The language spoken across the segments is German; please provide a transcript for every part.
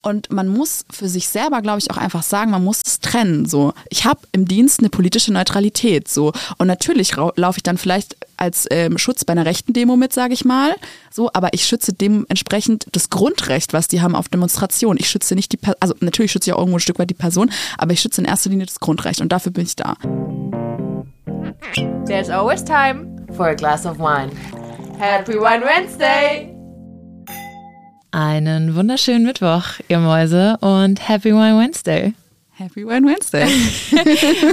Und man muss für sich selber, glaube ich, auch einfach sagen, man muss es trennen. So, ich habe im Dienst eine politische Neutralität. So und natürlich laufe ich dann vielleicht als ähm, Schutz bei einer rechten Demo mit, sage ich mal. So, aber ich schütze dementsprechend das Grundrecht, was die haben auf Demonstration. Ich schütze nicht die, per also natürlich schütze ich auch irgendwo ein Stück weit die Person, aber ich schütze in erster Linie das Grundrecht und dafür bin ich da. There's always time for a glass of wine. Happy Wine Wednesday! Einen wunderschönen Mittwoch, ihr Mäuse, und Happy Wine Wednesday. Happy Wine Wednesday.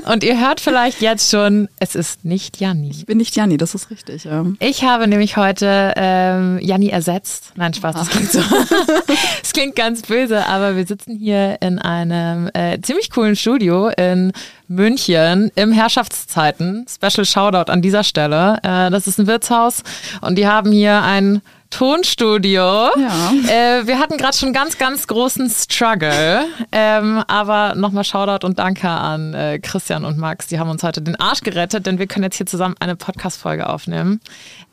und ihr hört vielleicht jetzt schon, es ist nicht Janni. Ich bin nicht Janni, das ist richtig. Ja. Ich habe nämlich heute ähm, Janni ersetzt. Nein, Spaß, das klingt so. Es klingt ganz böse, aber wir sitzen hier in einem äh, ziemlich coolen Studio in München im Herrschaftszeiten. Special Shoutout an dieser Stelle. Äh, das ist ein Wirtshaus und die haben hier ein Tonstudio. Ja. Äh, wir hatten gerade schon ganz, ganz großen Struggle. Ähm, aber nochmal Shoutout und Danke an äh, Christian und Max. Die haben uns heute den Arsch gerettet, denn wir können jetzt hier zusammen eine Podcast-Folge aufnehmen.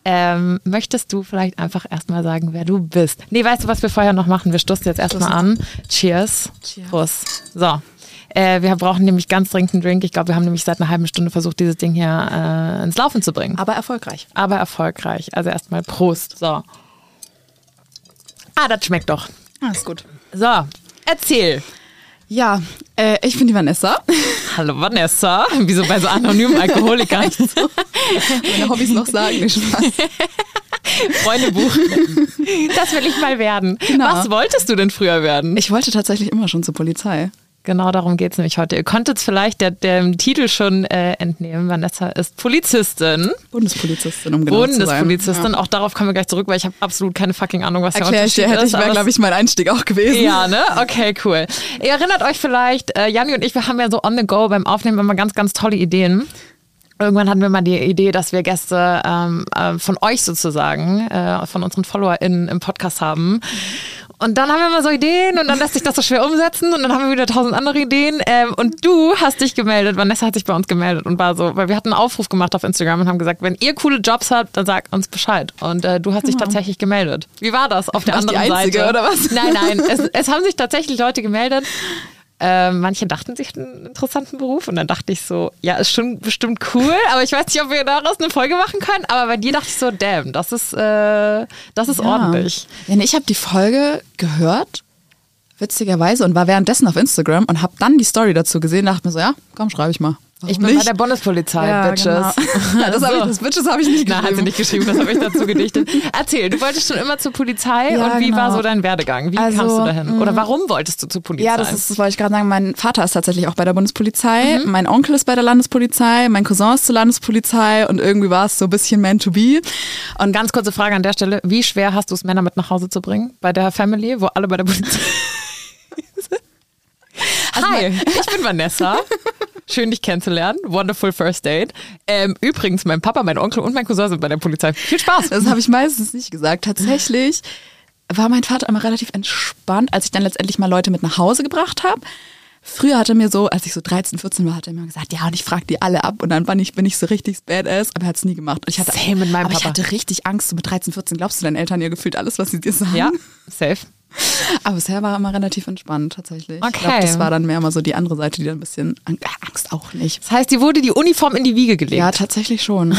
Ähm, möchtest du vielleicht einfach erstmal sagen, wer du bist? Nee, weißt du, was wir vorher noch machen? Wir stoßen jetzt erstmal an. Cheers. Cheers. Prost. So. Äh, wir brauchen nämlich ganz dringend einen Drink. Ich glaube, wir haben nämlich seit einer halben Stunde versucht, dieses Ding hier äh, ins Laufen zu bringen. Aber erfolgreich. Aber erfolgreich. Also erstmal Prost. So. Ah, das schmeckt doch. Ah, ist gut. So, erzähl. Ja, äh, ich bin die Vanessa. Hallo Vanessa. Wieso bei so anonymen Alkoholikern? Meine Hobbys noch sagen, nicht Spaß. Freundebuch. Das will ich mal werden. Genau. Was wolltest du denn früher werden? Ich wollte tatsächlich immer schon zur Polizei. Genau darum geht es nämlich heute. Ihr konntet es vielleicht der, dem Titel schon äh, entnehmen. Vanessa ist Polizistin. Bundespolizistin, um genau Bundespolizistin. zu sein. Auch darauf kommen wir gleich zurück, weil ich habe absolut keine fucking Ahnung, was Erklär der Unterschied ich dir, hätte ich, wäre, glaube ich, mein Einstieg auch gewesen. Ja, ne? Okay, cool. Ihr erinnert euch vielleicht, äh, Janni und ich, wir haben ja so on the go beim Aufnehmen immer ganz, ganz tolle Ideen. Irgendwann hatten wir mal die Idee, dass wir Gäste ähm, äh, von euch sozusagen, äh, von unseren FollowerInnen im Podcast haben. Und dann haben wir mal so Ideen und dann lässt sich das so schwer umsetzen und dann haben wir wieder tausend andere Ideen. Ähm, und du hast dich gemeldet, Vanessa hat sich bei uns gemeldet und war so, weil wir hatten einen Aufruf gemacht auf Instagram und haben gesagt, wenn ihr coole Jobs habt, dann sagt uns Bescheid. Und äh, du hast dich genau. tatsächlich gemeldet. Wie war das auf der Warst anderen die Einzige, Seite? oder was? Nein, nein, es, es haben sich tatsächlich Leute gemeldet. Äh, manche dachten sich einen interessanten Beruf und dann dachte ich so, ja, ist schon bestimmt cool, aber ich weiß nicht, ob wir daraus eine Folge machen können. Aber bei dir dachte ich so, damn, das ist, äh, das ist ja. ordentlich. Nee, ich habe die Folge gehört, witzigerweise, und war währenddessen auf Instagram und habe dann die Story dazu gesehen, dachte mir so, ja, komm, schreibe ich mal. Warum ich bin nicht? bei der Bundespolizei, ja, Bitches. Genau. das, so. ich, das Bitches habe ich nicht geschrieben. Nein, hat sie nicht geschrieben, das habe ich dazu gedichtet. Erzähl, du wolltest schon immer zur Polizei ja, und wie genau. war so dein Werdegang? Wie also, kamst du dahin? Oder mm. warum wolltest du zur Polizei? Ja, das, ist, das wollte ich gerade sagen. Mein Vater ist tatsächlich auch bei der Bundespolizei, mhm. mein Onkel ist bei der Landespolizei, mein Cousin ist zur Landespolizei und irgendwie war es so ein bisschen man to be. Und ganz kurze Frage an der Stelle, wie schwer hast du es, Männer mit nach Hause zu bringen? Bei der Family, wo alle bei der Polizei also Hi, ich bin Vanessa. Schön, dich kennenzulernen. Wonderful First Date. Ähm, übrigens, mein Papa, mein Onkel und mein Cousin sind bei der Polizei. Viel Spaß. Das habe ich meistens nicht gesagt. Tatsächlich war mein Vater immer relativ entspannt, als ich dann letztendlich mal Leute mit nach Hause gebracht habe. Früher hat er mir so, als ich so 13, 14 war, hat er mir gesagt, ja, und ich frage die alle ab und dann bin ich, bin ich so richtig badass, aber er hat es nie gemacht. Und ich hatte, Same mit meinem aber Papa. ich hatte richtig Angst, so mit 13, 14 glaubst du deinen Eltern ja gefühlt alles, was sie dir sagen? Ja, safe. Aber bisher war immer relativ entspannt tatsächlich. Okay. Ich glaube, das war dann mehr mal so die andere Seite, die dann ein bisschen Angst auch nicht. Das heißt, die wurde die Uniform in die Wiege gelegt? Ja, tatsächlich schon.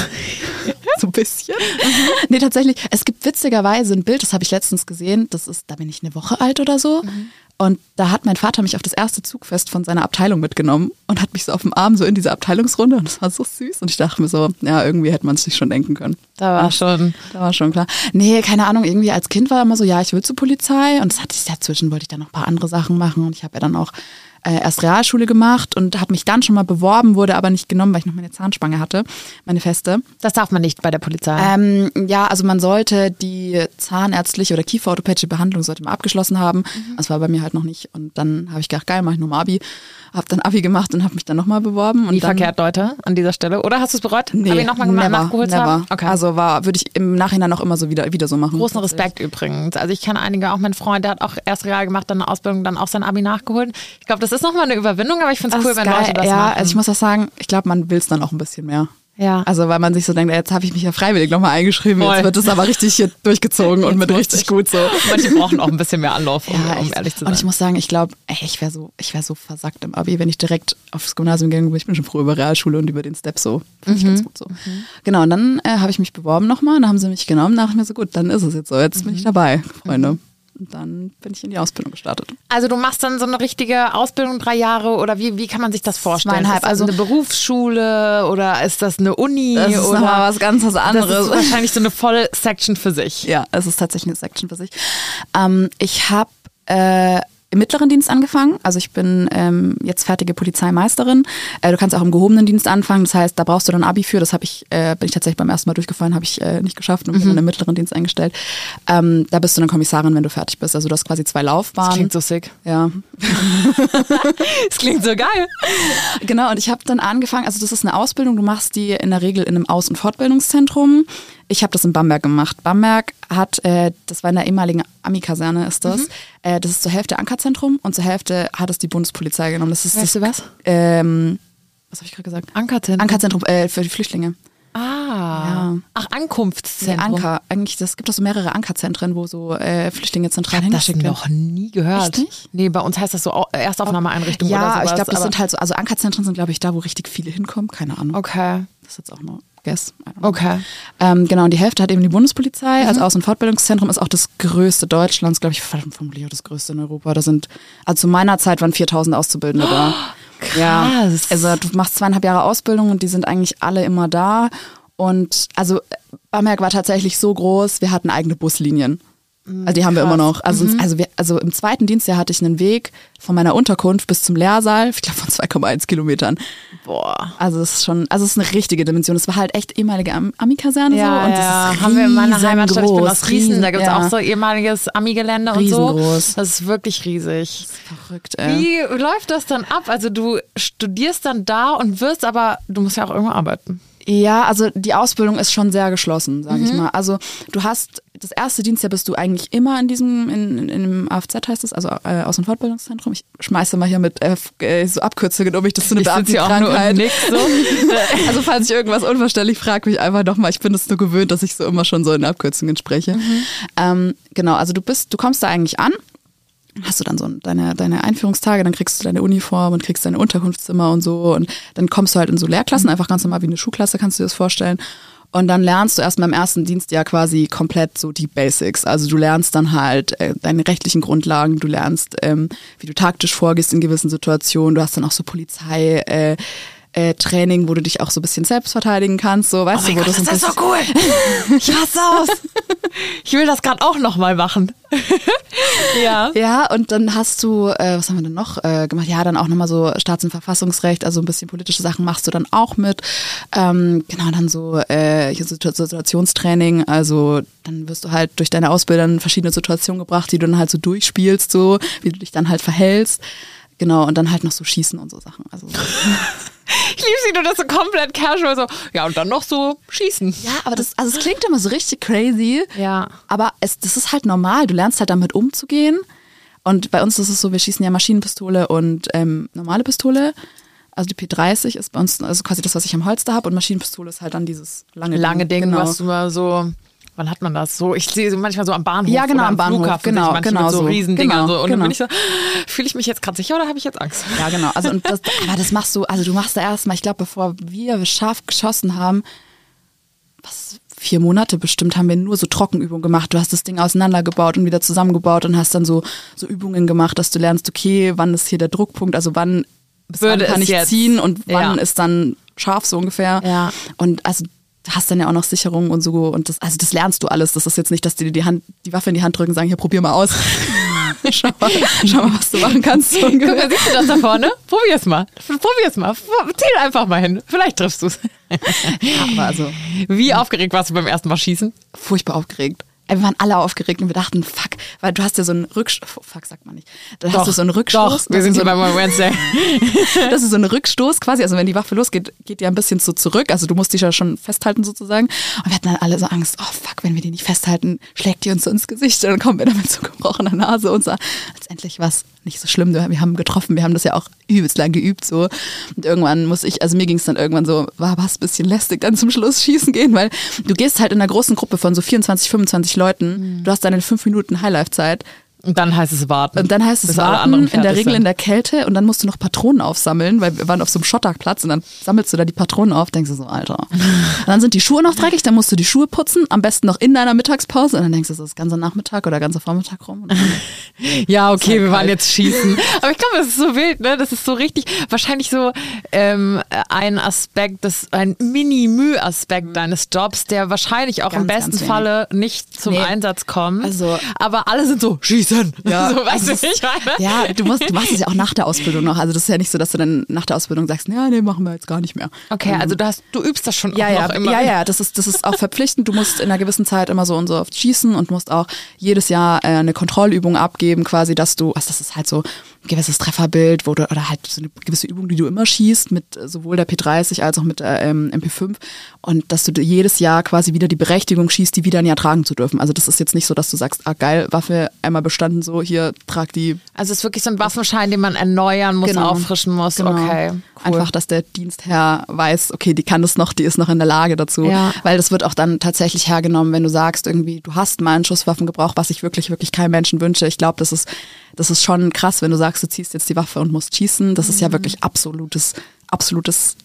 so ein bisschen. Mhm. Nee, tatsächlich. Es gibt witzigerweise ein Bild, das habe ich letztens gesehen. Das ist, da bin ich eine Woche alt oder so. Mhm. Und da hat mein Vater mich auf das erste Zugfest von seiner Abteilung mitgenommen und hat mich so auf dem Arm so in diese Abteilungsrunde und das war so süß. Und ich dachte mir so, ja, irgendwie hätte man es sich schon denken können. Da war schon. Da war schon klar. Nee, keine Ahnung, irgendwie als Kind war immer so, ja, ich will zur Polizei und das hatte ich dazwischen, wollte ich dann noch ein paar andere Sachen machen und ich habe ja dann auch äh, erst Realschule gemacht und habe mich dann schon mal beworben, wurde aber nicht genommen, weil ich noch meine Zahnspange hatte, meine feste. Das darf man nicht bei der Polizei. Ähm, ja, also man sollte die zahnärztliche oder kieferorthopädische Behandlung sollte man abgeschlossen haben. Mhm. Das war bei mir halt noch nicht. Und dann habe ich gedacht, geil, mache ich nochmal Abi habe dann Abi gemacht und habe mich dann nochmal beworben. Und dann, verkehrt, Leute, an dieser Stelle. Oder hast du es bereut? Nee, Abi nochmal gemacht, never, nachgeholt never. haben? Okay. Also war, würde ich im Nachhinein auch immer so wieder, wieder so machen. Großen Respekt übrigens. Also ich kenne einige, auch mein Freund, der hat auch erst Real gemacht, dann eine Ausbildung, dann auch sein Abi nachgeholt. Ich glaube, das ist nochmal eine Überwindung, aber ich finde es cool, wenn geil. Leute das ja, machen. Ja, also ich muss auch sagen, ich glaube, man will es dann auch ein bisschen mehr. Ja. Also weil man sich so denkt, jetzt habe ich mich ja freiwillig nochmal eingeschrieben, Voll. jetzt wird es aber richtig hier durchgezogen und mit richtig gut so. Manche brauchen auch ein bisschen mehr Anlauf, um, um echt. ehrlich zu Und sein. ich muss sagen, ich glaube, ich wäre so, ich wäre so versackt im Abi, wenn ich direkt aufs Gymnasium gegangen wäre. Ich bin schon froh über Realschule und über den Step so. Fand ich Mhm. ganz gut so. Genau, und dann äh, habe ich mich beworben nochmal, dann haben sie mich genommen, da dachte ich mir so, gut, dann ist es jetzt so, jetzt Mhm. bin ich dabei, Freunde. Und dann bin ich in die Ausbildung gestartet. Also du machst dann so eine richtige Ausbildung, drei Jahre oder wie, wie kann man sich das vorstellen? Zweieinhalb, das also- eine Berufsschule oder ist das eine Uni Das ist oder nochmal was ganz was das anderes. ist wahrscheinlich so eine volle Section für sich. Ja, es ist tatsächlich eine Section für sich. Ähm, ich habe äh, im mittleren Dienst angefangen. Also ich bin ähm, jetzt fertige Polizeimeisterin. Äh, du kannst auch im gehobenen Dienst anfangen. Das heißt, da brauchst du dann Abi für. Das habe ich, äh, bin ich tatsächlich beim ersten Mal durchgefallen, habe ich äh, nicht geschafft und bin dann im mittleren Dienst eingestellt. Ähm, da bist du dann Kommissarin, wenn du fertig bist. Also du hast quasi zwei Das Laufbahnen. klingt so sick. ja, Das klingt so geil. Genau, und ich habe dann angefangen, also das ist eine Ausbildung, du machst die in der Regel in einem Aus- und Fortbildungszentrum. Ich habe das in Bamberg gemacht. Bamberg hat, äh, das war in der ehemaligen Ami-Kaserne ist das, äh, das ist zur Hälfte Ankerzentrum und zur Hälfte hat es die Bundespolizei genommen. Das ist Hälfte das, was? Ähm, was habe ich gerade gesagt? Ankerzentrum. Ankerzentrum äh, für die Flüchtlinge. Ah. Ja. Ach, Ankunftszentrum. Anker. Eigentlich, das gibt auch so mehrere Ankerzentren, wo so äh, Flüchtlinge zentral Ich das hingeschickt werden. noch nie gehört. Nicht? Nee, bei uns heißt das so Au- Erstaufnahmeeinrichtung oder Ja, sowas. ich glaube, das sind halt so, also Ankerzentren sind, glaube ich, da, wo richtig viele hinkommen. Keine Ahnung. Okay, Das ist jetzt auch nur Guess. Okay. Ähm, genau, und die Hälfte hat eben die Bundespolizei Mhm. als Außen- und Fortbildungszentrum, ist auch das größte Deutschlands, glaube ich, formuliert das größte in Europa. Da sind, also zu meiner Zeit waren 4000 Auszubildende da. Ja, krass. also du machst zweieinhalb Jahre Ausbildung und die sind eigentlich alle immer da. Und also Bamberg war tatsächlich so groß, wir hatten eigene Buslinien. Also die haben wir krass. immer noch. Also, also, wir, also im zweiten Dienstjahr hatte ich einen Weg von meiner Unterkunft bis zum Lehrsaal, ich glaube von 2,1 Kilometern. Boah. Also es ist schon, also es ist eine richtige Dimension. Es war halt echt ehemalige Am- Ami-Kaserne so und das ist haben wir in meiner Heimatstadt. Ich bin aus Gießen, da gibt es ja. auch so ehemaliges Ami-Gelände und so. Das ist wirklich riesig. verrückt. Ey. Wie läuft das dann ab? Also du studierst dann da und wirst aber, du musst ja auch irgendwo arbeiten. Ja, also die Ausbildung ist schon sehr geschlossen, sage Mhm. ich mal. Also du hast das erste Dienstjahr bist du eigentlich immer in diesem, in, in, in dem AFZ heißt es, also äh, Aus- und Fortbildungszentrum. Ich schmeiße mal hier mit äh, so Abkürzungen um mich, das so eine Ich Beamtenkrankheit. nix so. Also falls ich irgendwas unverständlich frage, mich einfach nochmal. Ich bin es nur gewöhnt, dass ich so immer schon so in Abkürzungen spreche. Ähm, genau, also du bist, du kommst da eigentlich an, hast du dann so deine, deine Einführungstage, dann kriegst du deine Uniform und kriegst deine Unterkunftszimmer und so und dann kommst du halt in so Lehrklassen, einfach ganz normal wie eine Schulklasse, kannst du dir das vorstellen. Und dann lernst du erstmal im ersten Dienstjahr quasi komplett so die Basics. Also du lernst dann halt äh, deine rechtlichen Grundlagen, du lernst, ähm, wie du taktisch vorgehst in gewissen Situationen, du hast dann auch so Polizei, äh, äh, Training, wo du dich auch so ein bisschen selbst verteidigen kannst, so weißt Oh du, wo Gott, du das so ein ist so cool. Ich raste aus. Ich will das gerade auch nochmal machen. ja. Ja, und dann hast du, äh, was haben wir denn noch äh, gemacht? Ja, dann auch nochmal so Staats- und Verfassungsrecht, also ein bisschen politische Sachen machst du dann auch mit. Ähm, genau, dann so äh, hier Situationstraining, also dann wirst du halt durch deine Ausbilder in verschiedene Situationen gebracht, die du dann halt so durchspielst, so wie du dich dann halt verhältst. Genau, und dann halt noch so Schießen und so Sachen. Also so. Ich liebe sie, du das so komplett casual so. Ja, und dann noch so schießen. Ja, aber das, also es klingt immer so richtig crazy. Ja. Aber es, das ist halt normal. Du lernst halt damit umzugehen. Und bei uns ist es so, wir schießen ja Maschinenpistole und ähm, normale Pistole. Also die P30 ist bei uns also quasi das, was ich am Holster habe. Und Maschinenpistole ist halt dann dieses lange, Lange Ding, Genau. was du mal so. Wann hat man das? So, ich sehe sie manchmal so am Bahnhof. Ja, genau, am Bahnhof, Flughafen genau, genau mit so so. Riesendingern. Genau, so. Und dann genau. bin ich so, fühle ich mich jetzt gerade sicher oder habe ich jetzt Angst? Ja, genau. Also und das, aber das machst du, also du machst da erstmal, ich glaube, bevor wir scharf geschossen haben, was vier Monate bestimmt haben wir nur so Trockenübungen gemacht. Du hast das Ding auseinandergebaut und wieder zusammengebaut und hast dann so so Übungen gemacht, dass du lernst, okay, wann ist hier der Druckpunkt, also wann bis Würde wann kann ich jetzt- ziehen und wann Ja. ist dann scharf so ungefähr. Ja. Und also hast dann ja auch noch Sicherungen und so und das also das lernst du alles. Das ist jetzt nicht, dass die dir die Hand die Waffe in die Hand drücken und sagen, hier probier mal aus. schau, mal, schau mal, was du machen kannst. So Guck mal, siehst du das da vorne? Probier's mal. Probier's mal. Zähl einfach mal hin. Vielleicht triffst du's. Aber also Wie aufgeregt warst du beim ersten Mal schießen? furchtbar aufgeregt. Wir waren alle aufgeregt und wir dachten, fuck, weil du hast ja so einen Rückstoß, fuck sagt man nicht, dann hast du so einen Rückstoß. Doch, wir das sind so, bei Wednesday. das ist so ein Rückstoß quasi, also wenn die Waffe losgeht, geht die ein bisschen so zurück, also du musst dich ja schon festhalten sozusagen. Und wir hatten dann alle so Angst, oh fuck, wenn wir die nicht festhalten, schlägt die uns so ins Gesicht und dann kommen wir damit so gebrochener Nase und so. Letztendlich was nicht so schlimm, wir haben getroffen, wir haben das ja auch übelst lang geübt so. Und irgendwann muss ich, also mir ging es dann irgendwann so, war was bisschen lästig, dann zum Schluss schießen gehen, weil du gehst halt in einer großen Gruppe von so 24, 25 Leuten, Mhm. du hast deine fünf Minuten Highlife-Zeit Und dann heißt es warten. und dann heißt es warten, in der Regel sind. in der Kälte und dann musst du noch Patronen aufsammeln, weil wir waren auf so einem Schotterplatz und dann sammelst du da die Patronen auf, denkst du so, Alter. Und dann sind die Schuhe noch dreckig, dann musst du die Schuhe putzen, am besten noch in deiner Mittagspause und dann denkst du, so, das ist ganze Nachmittag oder ganze Vormittag rum. Ja, okay, halt wir waren kalt. jetzt schießen. Aber ich glaube, das ist so wild, ne? Das ist so richtig, wahrscheinlich so ähm, ein Aspekt, das, ein Mini-Müh-Aspekt deines Jobs, der wahrscheinlich auch im Mhm. Ganz, besten ganz wenig. Falle nicht zum Nee. Einsatz kommt. Also- aber alle sind so, schießen. Ja, so, weißt also du, ich meine? Ja, du, musst, du machst es ja auch nach der Ausbildung noch. Also das ist ja nicht so, dass du dann nach der Ausbildung sagst, ja, nee, machen wir jetzt gar nicht mehr. Okay, also du, hast, du übst das schon Ja, ja, immer. ja, ja, das ist, das ist auch verpflichtend. Du musst in einer gewissen Zeit immer so und so oft schießen und musst auch jedes Jahr äh, eine Kontrollübung abgeben, quasi, dass du, also das ist halt so ein gewisses Trefferbild, wo du, oder halt so eine gewisse Übung, die du immer schießt, mit äh, sowohl der P30 als auch mit der ähm, MP5 und dass du jedes Jahr quasi wieder die Berechtigung schießt, die wieder ein Jahr tragen zu dürfen. Also das ist jetzt nicht so, dass du sagst, ah geil, Waffe einmal bestanden, so hier, trag die Also es ist wirklich so ein Waffenschein, den man erneuern muss, Genau. auffrischen muss. Genau. Okay, cool. Einfach, dass der Dienstherr weiß, okay, die kann das noch, die ist noch in der Lage dazu. Ja. Weil das wird auch dann tatsächlich hergenommen, wenn du sagst, irgendwie, du hast mal einen Schusswaffengebrauch, was ich wirklich, wirklich keinem Menschen wünsche. Ich glaube, das ist, das ist schon krass, wenn du sagst, du ziehst jetzt die Waffe und musst schießen. Das ist Mhm. ja wirklich absolutes, absolutes,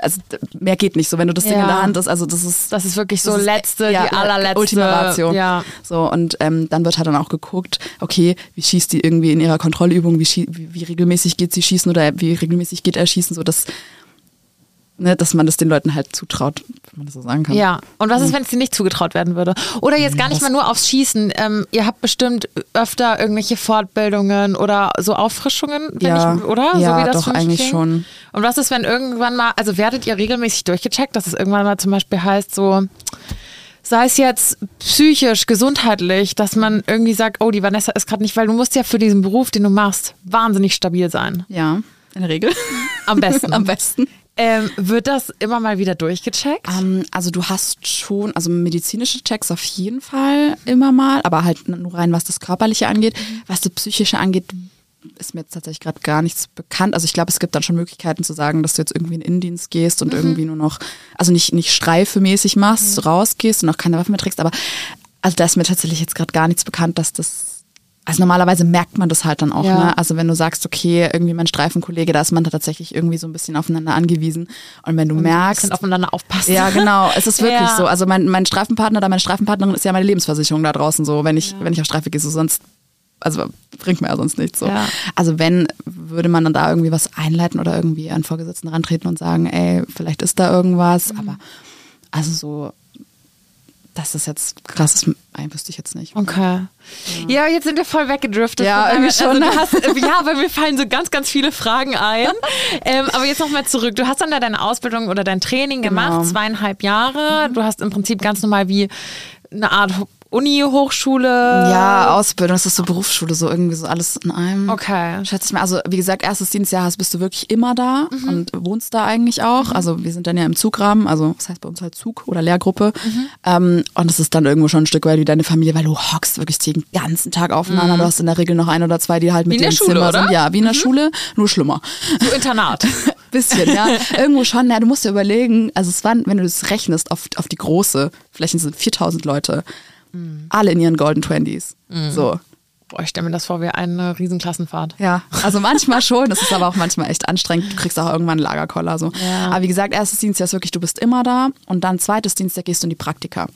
also mehr geht nicht so, wenn du das Ding Ja. in der Hand ist. Also das ist Das ist wirklich so das ist- letzte, ja, die allerletzte. Ultima Ratio. Ja. So, und ähm, dann wird halt dann auch geguckt, okay, wie schießt die irgendwie in ihrer Kontrollübung, wie, wie, wie regelmäßig geht sie schießen oder wie regelmäßig geht er schießen, so dass, ne, dass man das den Leuten halt zutraut, wenn man das so sagen kann. Ja, und was ist, wenn es dir nicht zugetraut werden würde? Oder jetzt gar nicht mal nur aufs Schießen. Ähm, ihr habt bestimmt öfter irgendwelche Fortbildungen oder so Auffrischungen, Ja. ich, oder? Ja, so wie das doch, eigentlich klingt. schon. Und was ist, wenn irgendwann mal, also werdet ihr regelmäßig durchgecheckt, dass es irgendwann mal zum Beispiel heißt, so, sei es jetzt psychisch, gesundheitlich, dass man irgendwie sagt, oh, die Vanessa ist gerade nicht, weil du musst ja für diesen Beruf, den du machst, wahnsinnig stabil sein. Ja, in der Regel. Am besten. Am besten. Ähm, wird das immer mal wieder durchgecheckt? Ähm, also du hast schon, also medizinische Checks auf jeden Fall immer mal, aber halt nur rein, was das Körperliche angeht. Was das Psychische angeht, ist mir jetzt tatsächlich gerade gar nichts bekannt. Also ich glaube, es gibt dann schon Möglichkeiten zu sagen, dass du jetzt irgendwie in den Innendienst gehst und irgendwie nur noch, also nicht, nicht streifemäßig machst, rausgehst und auch keine Waffen mehr trägst, aber also da ist mir tatsächlich jetzt gerade gar nichts bekannt, dass das also normalerweise merkt man das halt dann auch, Ja. ne? Also wenn du sagst, okay, irgendwie mein Streifenkollege, da ist man da tatsächlich irgendwie so ein bisschen aufeinander angewiesen. Und wenn du Ein merkst, bisschen aufeinander aufpassen. ja, genau. Es ist wirklich Ja. so. Also mein, mein Streifenpartner oder meine Streifenpartnerin ist ja meine Lebensversicherung da draußen so, wenn ich, wenn ich auf Streife gehe, so sonst, also bringt mir ja sonst nichts so. Ja. Also wenn, würde man dann da irgendwie was einleiten oder irgendwie an Vorgesetzten rantreten und sagen, ey, vielleicht ist da irgendwas, Mhm. aber also so, das ist jetzt krass, das wüsste ich jetzt nicht. Okay. Ja, jetzt sind wir voll weggedriftet. Ja, irgendwie schon, Also hast, ja, aber mir fallen so ganz, ganz viele Fragen ein. ähm, aber jetzt nochmal zurück. Du hast dann da deine Ausbildung oder dein Training gemacht, Genau. zweieinhalb Jahre. Du hast im Prinzip ganz normal wie eine Art Uni-Hochschule. Ja, Ausbildung, das ist so Berufsschule, so irgendwie so alles in einem. Okay. Schätze ich mal. Also, wie gesagt, erstes Dienstjahr hast, bist du wirklich immer da Mhm. und wohnst da eigentlich auch. Also, wir sind dann ja im Zugrahmen, also, das heißt bei uns halt Zug oder Lehrgruppe. Mhm. Ähm, und es ist dann irgendwo schon ein Stück weit wie deine Familie, weil du hockst wirklich den ganzen Tag aufeinander. Du hast in der Regel noch ein oder zwei, die halt mit Mhm. Dir im Schule, Zimmer oder? Mhm. sind. Ja, wie in der Schule, nur schlimmer. So Internat. Bisschen, ja. Irgendwo schon. Ja, du musst dir überlegen, also es waren, wenn du das rechnest auf, auf die große, vielleicht sind es 4000 Leute, Mhm. alle in ihren Golden Twenties. So. Boah, ich stelle mir das vor wie eine Riesenklassenfahrt. Ja, also manchmal schon, das ist aber auch manchmal echt anstrengend. Du kriegst auch irgendwann einen Lagerkoller. So. Ja. Aber wie gesagt, erstes Dienstjahr ist wirklich, du bist immer da und dann zweites Dienstjahr gehst du in die Praktika.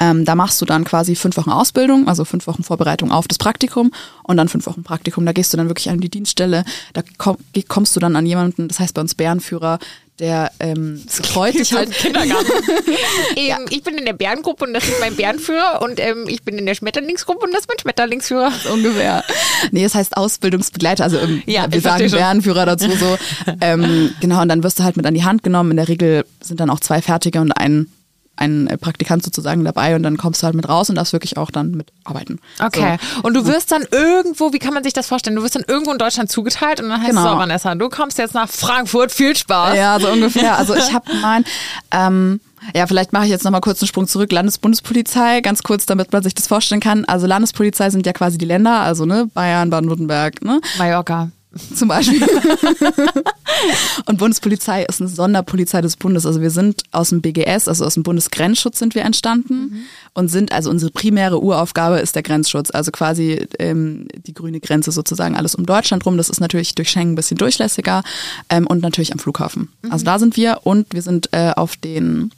Ähm, da machst du dann quasi fünf Wochen Ausbildung, also fünf Wochen Vorbereitung auf das Praktikum und dann fünf Wochen Praktikum. Da gehst du dann wirklich an die Dienststelle, da komm, kommst du dann an jemanden, das heißt bei uns Bärenführer, der ähm, freut dich halt. Kindergarten. ähm, Ich bin in der Bärengruppe und das ist mein Bärenführer und ähm, ich bin in der Schmetterlingsgruppe und das ist mein Schmetterlingsführer. ungefähr. Nee, es heißt Ausbildungsbegleiter, also ähm, Ja, wir sagen. Bärenführer dazu so. ähm, genau, und dann wirst du halt mit an die Hand genommen. In der Regel sind dann auch zwei Fertige und ein, ein äh, Praktikant sozusagen dabei und dann kommst du halt mit raus und darfst wirklich auch dann mitarbeiten. Okay. Und du wirst dann irgendwo, wie kann man sich das vorstellen? Du wirst dann irgendwo in Deutschland zugeteilt und dann heißt es Genau. so, Vanessa, du kommst jetzt nach Frankfurt, viel So. Spaß. Ja, so ungefähr. Also ich habe mein, ähm, Ja, vielleicht mache ich jetzt nochmal kurz einen Sprung zurück. Landesbundespolizei, ganz kurz, damit man sich das vorstellen kann. Also Landespolizei sind ja quasi die Länder, also ne, Bayern, Baden-Württemberg, ne? Mallorca. Zum Beispiel. und Bundespolizei ist eine Sonderpolizei des Bundes. Also wir sind aus dem BGS, also aus dem Bundesgrenzschutz sind wir entstanden mhm. und sind, also unsere primäre Uraufgabe ist der Grenzschutz. Also quasi ähm, die grüne Grenze sozusagen, alles um Deutschland rum. Das ist natürlich durch Schengen ein bisschen durchlässiger ähm, und natürlich am Flughafen. Mhm. Also da sind wir und wir sind äh, auf den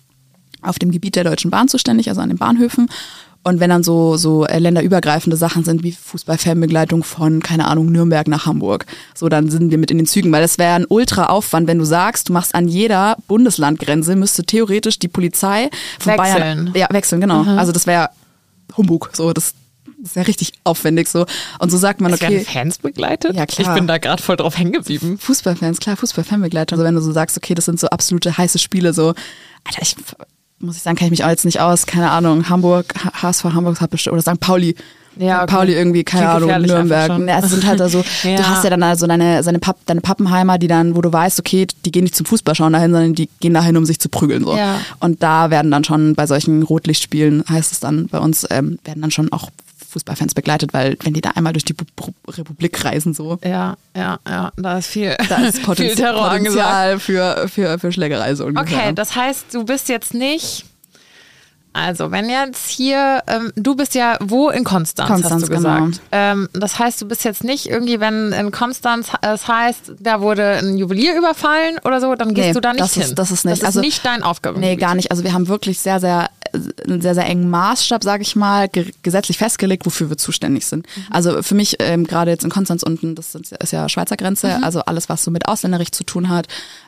auf dem Gebiet der Deutschen Bahn zuständig, also an den Bahnhöfen. Und wenn dann so, so äh, länderübergreifende Sachen sind wie Fußballfanbegleitung von, keine Ahnung, Nürnberg nach Hamburg, so dann sind wir mit in den Zügen, weil das wäre ein Ultra-Aufwand, wenn du sagst, du machst an jeder Bundeslandgrenze, müsste theoretisch die Polizei von wechseln. Bayern. Ja, wechseln, genau. Mhm. Also das wäre Humbug, so das das ist ja richtig aufwendig so. Und so sagt man, es okay. Werden Fans begleitet? Ja, klar. Ich bin da gerade voll drauf hängen geblieben. Fußballfans, klar, Fußballfanbegleitung. Also wenn du so sagst, okay, das sind so absolute heiße Spiele, so, Alter, ich muss ich sagen, kenne ich mich auch jetzt nicht aus. Keine Ahnung, Hamburg, HSV Hamburg hat bestimmt, oder St. Pauli. Ja, okay. Pauli irgendwie, keine Ahnung, Nürnberg. Ja, es sind halt also, ja. du hast ja dann also deine, seine Papp, deine Pappenheimer, die dann, wo du weißt, okay, die gehen nicht zum Fußballschauen dahin, sondern die gehen dahin, um sich zu prügeln. So. Ja. Und da werden dann schon bei solchen Rotlichtspielen, heißt es dann bei uns, ähm, werden dann schon auch Fußballfans begleitet, weil wenn die da einmal durch die Republik reisen, so. Ja, ja, ja, da ist viel, da ist Potenzial, viel Terror Potenzial für, für, für Schlägerei so ungefähr. Okay, das heißt, du bist jetzt nicht also, wenn jetzt hier, ähm, du bist ja wo in Konstanz, Konstanz hast du gesagt. Genau. Ähm, das heißt, du bist jetzt nicht irgendwie, wenn in Konstanz es heißt, da wurde ein Juwelier überfallen oder so, dann gehst nee, du da nicht das hin. Ist, das ist nicht, das ist also, nicht dein Aufgabe. Nee, gar nicht. Also wir haben wirklich sehr, sehr einen sehr, sehr engen Maßstab, sage ich mal, ge gesetzlich festgelegt, wofür wir zuständig sind. Mhm. Also für mich, ähm, gerade jetzt in Konstanz unten, das ist ja Schweizer Grenze, mhm. also alles, was so mit Ausländerrecht zu tun hat.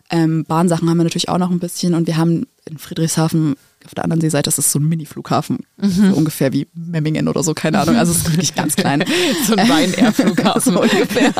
Ähm, Bahnsachen haben wir natürlich auch noch ein bisschen und wir haben in Friedrichshafen auf der anderen Seeseite ist es so ein Mini-Flughafen, mhm. so ungefähr wie Memmingen oder so, keine Ahnung. Also es ist wirklich ganz klein. so ein Wein-Air-Flughafen so ungefähr.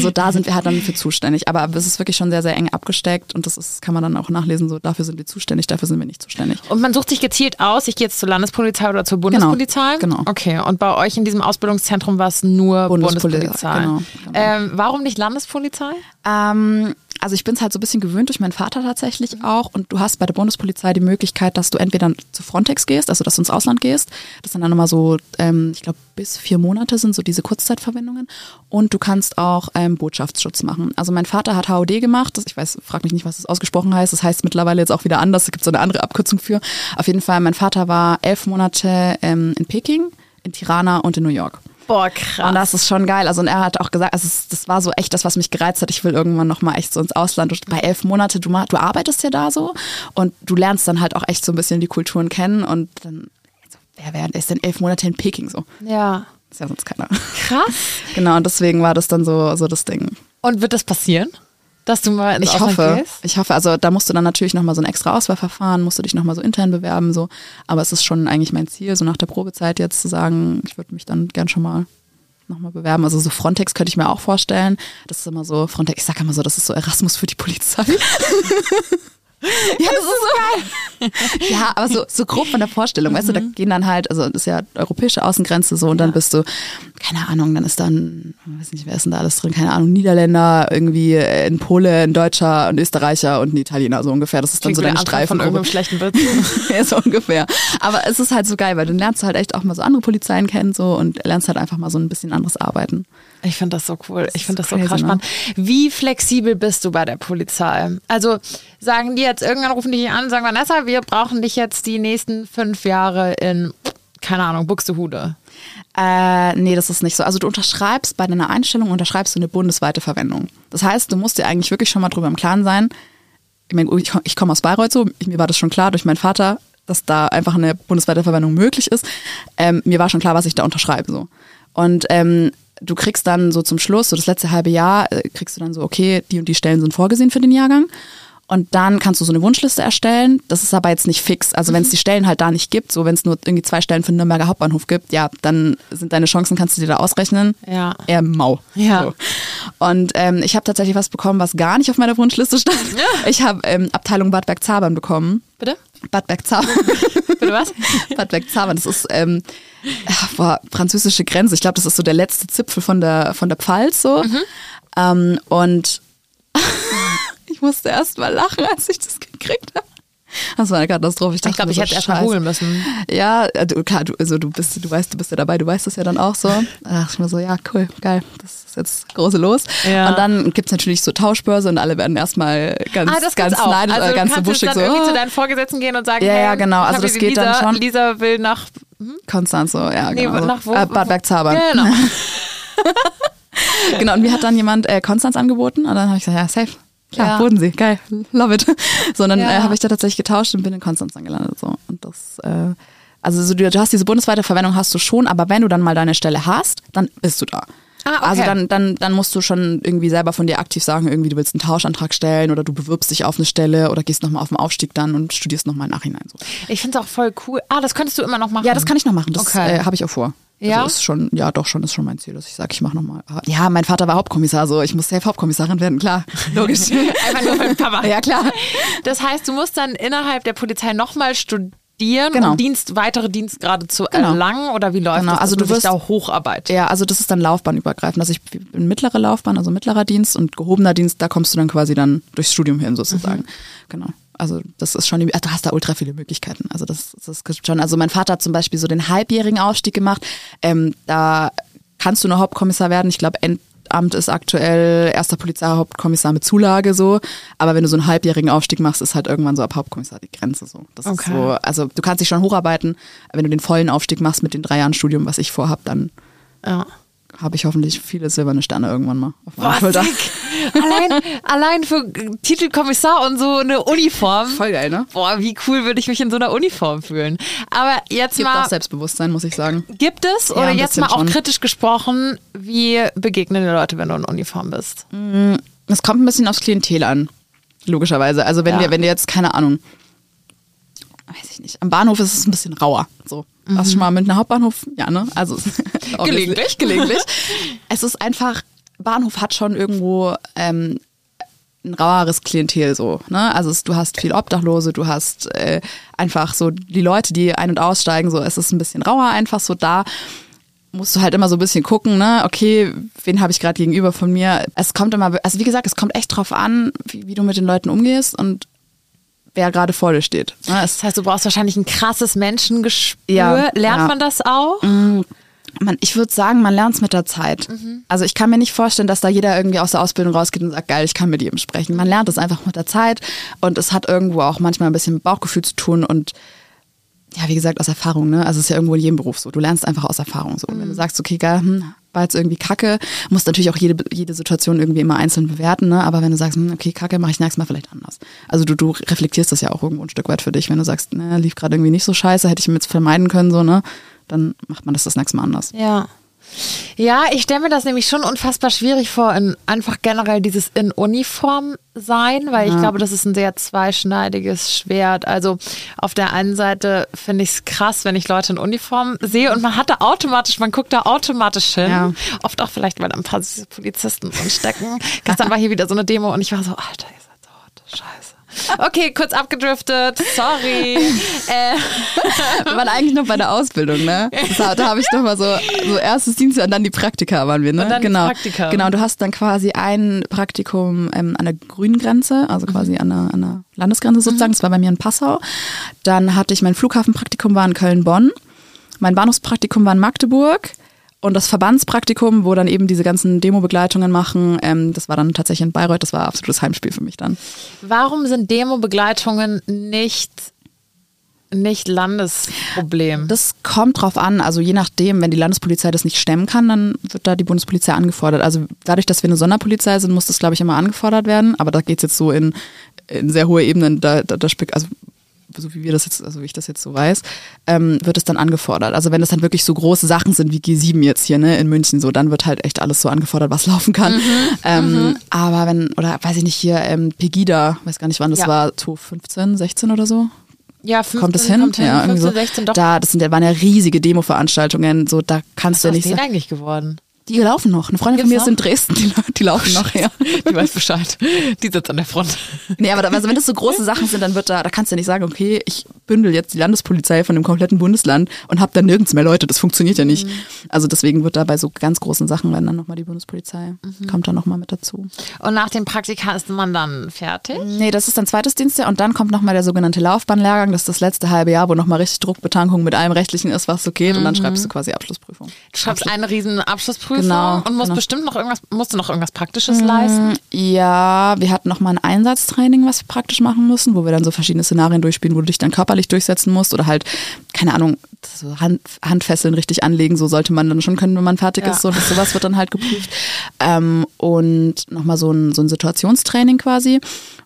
so da sind wir halt dann für zuständig. Aber es ist wirklich schon sehr, sehr eng abgesteckt und das ist, kann man dann auch nachlesen, so dafür sind wir zuständig, dafür sind wir nicht zuständig. Und man sucht sich gezielt aus, ich gehe jetzt zur Landespolizei oder zur Bundespolizei? Genau. genau. Okay, und bei euch in diesem Ausbildungszentrum war es nur Bundespolizei? Bundespolizei. Genau, genau. Ähm, warum nicht Landespolizei? Ähm, also ich bin es halt so ein bisschen gewöhnt durch meinen Vater tatsächlich auch. Und du hast bei der Bundespolizei die Möglichkeit, dass du entweder zu Frontex gehst, also dass du ins Ausland gehst. Das sind dann immer so, ähm, ich glaube, bis vier Monate sind so diese Kurzzeitverwendungen. Und du kannst auch ähm, Botschaftsschutz machen. Also mein Vater hat HOD gemacht. Das, ich weiß, frag mich nicht, was das ausgesprochen heißt. Das heißt mittlerweile jetzt auch wieder anders. Es gibt so eine andere Abkürzung für. Auf jeden Fall, mein Vater war elf Monate ähm, in Peking, in Tirana und in New York. Boah, krass. Und das ist schon geil. Also und er hat auch gesagt, also das war so echt das, was mich gereizt hat. Ich will irgendwann nochmal echt so ins Ausland. Und bei elf Monate, du, du arbeitest ja da so und du lernst dann halt auch echt so ein bisschen die Kulturen kennen und dann, also, wer, wer ist denn elf Monate in Peking so? Ja. Ist ja sonst keiner. Krass. genau, und deswegen war das dann so, so das Ding. Und wird das passieren? Dass du mal ins ich Ausland hoffe, gehst? ich hoffe, also da musst du dann natürlich nochmal so ein extra Auswahlverfahren, musst du dich nochmal so intern bewerben, so. Aber es ist schon eigentlich mein Ziel, so nach der Probezeit jetzt zu sagen, ich würde mich dann gern schon mal nochmal bewerben. Also so Frontex könnte ich mir auch vorstellen. Das ist immer so, Frontex, ich sage immer so, das ist so Erasmus für die Polizei. Ja, das ist so geil. Ja, aber so, so grob von der Vorstellung, mhm. weißt du, da mhm. gehen dann halt, also das ist ja europäische Außengrenze so und dann bist du, keine Ahnung, dann ist dann, weiß nicht, wer ist denn da alles drin, keine Ahnung, Niederländer, irgendwie ein Pole, ein Deutscher, ein Österreicher und ein Italiener, so ungefähr. Das ist dann Klingt so deine Streifen. Von irgendeinem schlechten Witz. ja, so ungefähr. Aber es ist halt so geil, weil du lernst halt echt auch mal so andere Polizeien kennen so und lernst halt einfach mal so ein bisschen anderes arbeiten. Ich finde das so cool. Ich finde das so krass spannend. Wie flexibel bist du bei der Polizei? Also sagen die jetzt irgendwann rufen die dich an und sagen, Vanessa, wir brauchen dich jetzt die nächsten fünf Jahre in, keine Ahnung, Buxtehude. Äh, nee, das ist nicht so. Also du unterschreibst bei deiner Einstellung, unterschreibst du eine bundesweite Verwendung. Das heißt, du musst dir eigentlich wirklich schon mal drüber im Klaren sein. Ich, mein, ich, ich komme aus Bayreuth so, mir war das schon klar durch meinen Vater, dass da einfach eine bundesweite Verwendung möglich ist. Ähm, mir war schon klar, was ich da unterschreibe. So. Und ähm, du kriegst dann so zum Schluss, so das letzte halbe Jahr, äh, kriegst du dann so, okay, die und die Stellen sind vorgesehen für den Jahrgang. Und dann kannst du so eine Wunschliste erstellen. Das ist aber jetzt nicht fix. Also wenn es mhm. die Stellen halt da nicht gibt, so wenn es nur irgendwie zwei Stellen für den Nürnberger Hauptbahnhof gibt, ja, dann sind deine Chancen, kannst du dir da ausrechnen, ja. eher mau. Ja. So. Und ähm, ich habe tatsächlich was bekommen, was gar nicht auf meiner Wunschliste stand. Ja. Ich habe ähm, Abteilung Bad Bergzabern bekommen. Bitte? Bad Bergzabern. Bitte was? Bad Bergzabern. Das ist ähm, boah, französische Grenze. Ich glaube, das ist so der letzte Zipfel von der von der Pfalz so. Mhm. Ähm, und ich musste erst mal lachen, als ich das gekriegt habe. Das war eine Katastrophe. Ich, Ich glaube, ich hätte erst mal googeln müssen. Ja, äh, du, klar, du, also du bist, du weißt, du bist ja dabei, du weißt das ja dann auch so. Da dachte ich mir so, ja, cool, geil, das jetzt große Los. Ja. Und dann gibt's natürlich so Tauschbörse und alle werden erstmal ganz, Ah, ganz neidisch, also äh, ganz so buschig dann so. irgendwie oh, zu deinen Vorgesetzten gehen und sagen, Ja, hey, ja, genau. Also das geht Lisa, dann schon. Lisa will nach Konstanz so, ja, Nee, genau. nach wo- Äh, Bad Bergzabern. Genau. Genau, und mir hat dann jemand äh, Konstanz angeboten und dann habe ich gesagt, ja, safe. Klar, Ja. Bodensee, geil, love it. So, und dann Ja. äh, habe ich da tatsächlich getauscht und bin in Konstanz dann gelandet. So. Und das, äh, also so, du, du hast diese bundesweite Verwendung hast du schon, aber wenn du dann mal deine Stelle hast, dann bist du da. Ah, okay. Also dann, dann, dann musst du schon irgendwie selber von dir aktiv sagen, irgendwie du willst einen Tauschantrag stellen oder du bewirbst dich auf eine Stelle oder gehst nochmal auf den Aufstieg dann und studierst nochmal im Nachhinein. So. Ich finde es auch voll cool. Ah, das könntest du immer noch machen. Ja, das kann ich noch machen. Das Okay. äh, habe ich auch vor. Ja? Also ist schon, ja, doch schon, ist schon mein Ziel, dass ich sage, ich mache nochmal. Ja, mein Vater war Hauptkommissar, so ich muss safe Hauptkommissarin werden, klar. Logisch. Einfach nur den Papa. ja, klar. Das heißt, du musst dann innerhalb der Polizei nochmal studieren, Genau. um Dienst, weitere Dienstgrade zu Genau. erlangen? Oder wie läuft Genau, das, also du wirst- da hocharbeitet? Ja, also das ist dann laufbahnübergreifend. Also ich bin mittlere Laufbahn, also mittlerer Dienst und gehobener Dienst, da kommst du dann quasi dann durchs Studium hin sozusagen. Genau. Also das ist schon, die- du hast da ultra viele Möglichkeiten. Also das, das ist schon, also mein Vater hat zum Beispiel so den halbjährigen Aufstieg gemacht. Ähm, da kannst du nur Hauptkommissar werden. Ich glaube, Endamt ist aktuell erster Polizeihauptkommissar mit Zulage so. Aber wenn du so einen halbjährigen Aufstieg machst, ist halt irgendwann so ab Hauptkommissar die Grenze so. Das Okay. ist so, also du kannst dich schon hocharbeiten. Wenn du den vollen Aufstieg machst mit den drei Jahren Studium, was ich vorhab, dann Ja. Habe ich hoffentlich viele silberne Sterne irgendwann mal auf meiner Boah, Schulter. allein, allein für Titel Kommissar und so eine Uniform. Voll geil, ne? Boah, wie cool würde ich mich in so einer Uniform fühlen. Aber jetzt Gibt mal, auch Selbstbewusstsein, muss ich sagen. gibt es, oder jetzt mal auch schon. kritisch gesprochen, wie begegnen die Leute, wenn du in Uniform bist? Es kommt ein bisschen aufs Klientel an, logischerweise. Also wenn Ja. wir, wenn du jetzt, keine Ahnung, weiß ich nicht, am Bahnhof ist es ein bisschen rauer. So. Warst du schon mal mit einem Hauptbahnhof? Ja, ne? Also Gelegentlich. gelegentlich. es ist einfach, Bahnhof hat schon irgendwo ähm, ein raueres Klientel so. Ne? Also es, du hast viel Obdachlose, du hast äh, einfach so die Leute, die ein- und aussteigen, so es ist ein bisschen rauer einfach so da. Musst du halt immer so ein bisschen gucken, ne? Okay, wen habe ich gerade gegenüber von mir? Es kommt immer, also wie gesagt, es kommt echt drauf an, wie, wie du mit den Leuten umgehst und wer gerade vor dir steht. Ne? Das heißt, du brauchst wahrscheinlich ein krasses Menschengespür. Ja, Lernt ja. man das auch? Man, ich würde sagen, man lernt es mit der Zeit. Also ich kann mir nicht vorstellen, dass da jeder irgendwie aus der Ausbildung rausgeht und sagt, geil, ich kann mit jedem sprechen. Man lernt es einfach mit der Zeit und es hat irgendwo auch manchmal ein bisschen mit Bauchgefühl zu tun und ja, wie gesagt, aus Erfahrung, ne? Also es ist ja irgendwo in jedem Beruf so. Du lernst einfach aus Erfahrung so. Und wenn du sagst, okay, geil, hm, war jetzt irgendwie kacke, musst natürlich auch jede, jede Situation irgendwie immer einzeln bewerten, ne? Aber wenn du sagst, hm, okay, kacke, mache ich nächstes Mal vielleicht anders. Also du, du reflektierst das ja auch irgendwo ein Stück weit für dich. Wenn du sagst, ne, lief gerade irgendwie nicht so scheiße, hätte ich mir jetzt vermeiden können, so, ne? Dann macht man das das nächste Mal anders. Ja. Ja, ich stelle mir das nämlich schon unfassbar schwierig vor, in einfach generell dieses in Uniform sein, weil ich glaube, das ist ein sehr zweischneidiges Schwert. Also auf der einen Seite finde ich es krass, wenn ich Leute in Uniform sehe und man hat da automatisch, man guckt da automatisch hin. Ja. Oft auch vielleicht, weil da ein paar Polizisten drin stecken. Gestern war hier wieder so eine Demo und ich war so, Alter, ihr seid so hot, scheiße. Okay, kurz abgedriftet, sorry. äh, Wir waren eigentlich noch bei der Ausbildung, ne? Das, da habe ich noch mal so, so erstes Dienstjahr und dann die Praktika waren wir, ne? Und dann genau. Praktika. Genau, du hast dann quasi ein Praktikum ähm, an der grünen Grenze, also quasi an, der, an der Landesgrenze sozusagen. Das war bei mir in Passau. Dann hatte ich mein Flughafenpraktikum war in Köln-Bonn. Mein Bahnhofspraktikum war in Magdeburg. Und das Verbandspraktikum, wo dann eben diese ganzen Demo-Begleitungen machen, ähm, das war dann tatsächlich in Bayreuth. Das war absolutes Heimspiel für mich dann. warum sind Demo-Begleitungen nicht, nicht Landesproblem? Das kommt drauf an. Also je nachdem, wenn die Landespolizei das nicht stemmen kann, dann wird da die Bundespolizei angefordert. Also dadurch, dass wir eine Sonderpolizei sind, muss das, glaube ich, immer angefordert werden. Aber da geht's jetzt so in, in sehr hohe Ebenen, da, da, da also so wie wir das jetzt, also wie ich das jetzt so weiß, ähm, wird es dann angefordert. Also wenn das dann wirklich so große Sachen sind wie G7 jetzt hier, ne, in München, so, dann wird halt echt alles so angefordert, was laufen kann. ähm, Aber wenn, oder weiß ich nicht, hier, ähm, Pegida, weiß gar nicht wann das Ja. war, 2015, 16 oder so? ja, 15, kommt es hin? Kommt hin ja, irgendwie 15, so. 16, doch. Da, das sind, ja- waren ja riesige Demo-Veranstaltungen, so, da kannst Was du ja ist nicht aus denen sagen. eigentlich geworden? Die laufen noch. Eine Freundin von mir Gibt's ist in Dresden, die, die laufen noch, ja. Die weiß Bescheid. Die sitzt an der Front. Nee, aber da, also wenn das so große Sachen sind, dann wird da, da kannst du ja nicht sagen, okay, ich bündel jetzt die Landespolizei von dem kompletten Bundesland und habe dann nirgends mehr Leute. Das funktioniert ja nicht. Mhm. Also deswegen wird da bei so ganz großen Sachen, dann nochmal die Bundespolizei, Mhm. kommt dann nochmal mit dazu. Und nach dem Praktika ist man dann fertig? Nee, das ist dann zweites Dienstjahr und dann kommt nochmal der sogenannte Laufbahnlehrgang. Das ist das letzte halbe Jahr, wo nochmal richtig Druckbetankung mit allem Rechtlichen ist, was so geht. Und dann schreibst du quasi Abschlussprüfung. Du schreibst eine riesen Abschlussprüfung Genau, und musst genau. bestimmt noch irgendwas, musst du noch irgendwas Praktisches leisten? Ja, wir hatten nochmal ein Einsatztraining, was wir praktisch machen müssen, wo wir dann so verschiedene Szenarien durchspielen, wo du dich dann körperlich durchsetzen musst oder halt, keine Ahnung, so Hand, Handfesseln richtig anlegen, so sollte man dann schon können, wenn man fertig Ja. ist. So, das, sowas wird dann halt geprüft. Ähm, und nochmal so ein, so ein Situationstraining quasi.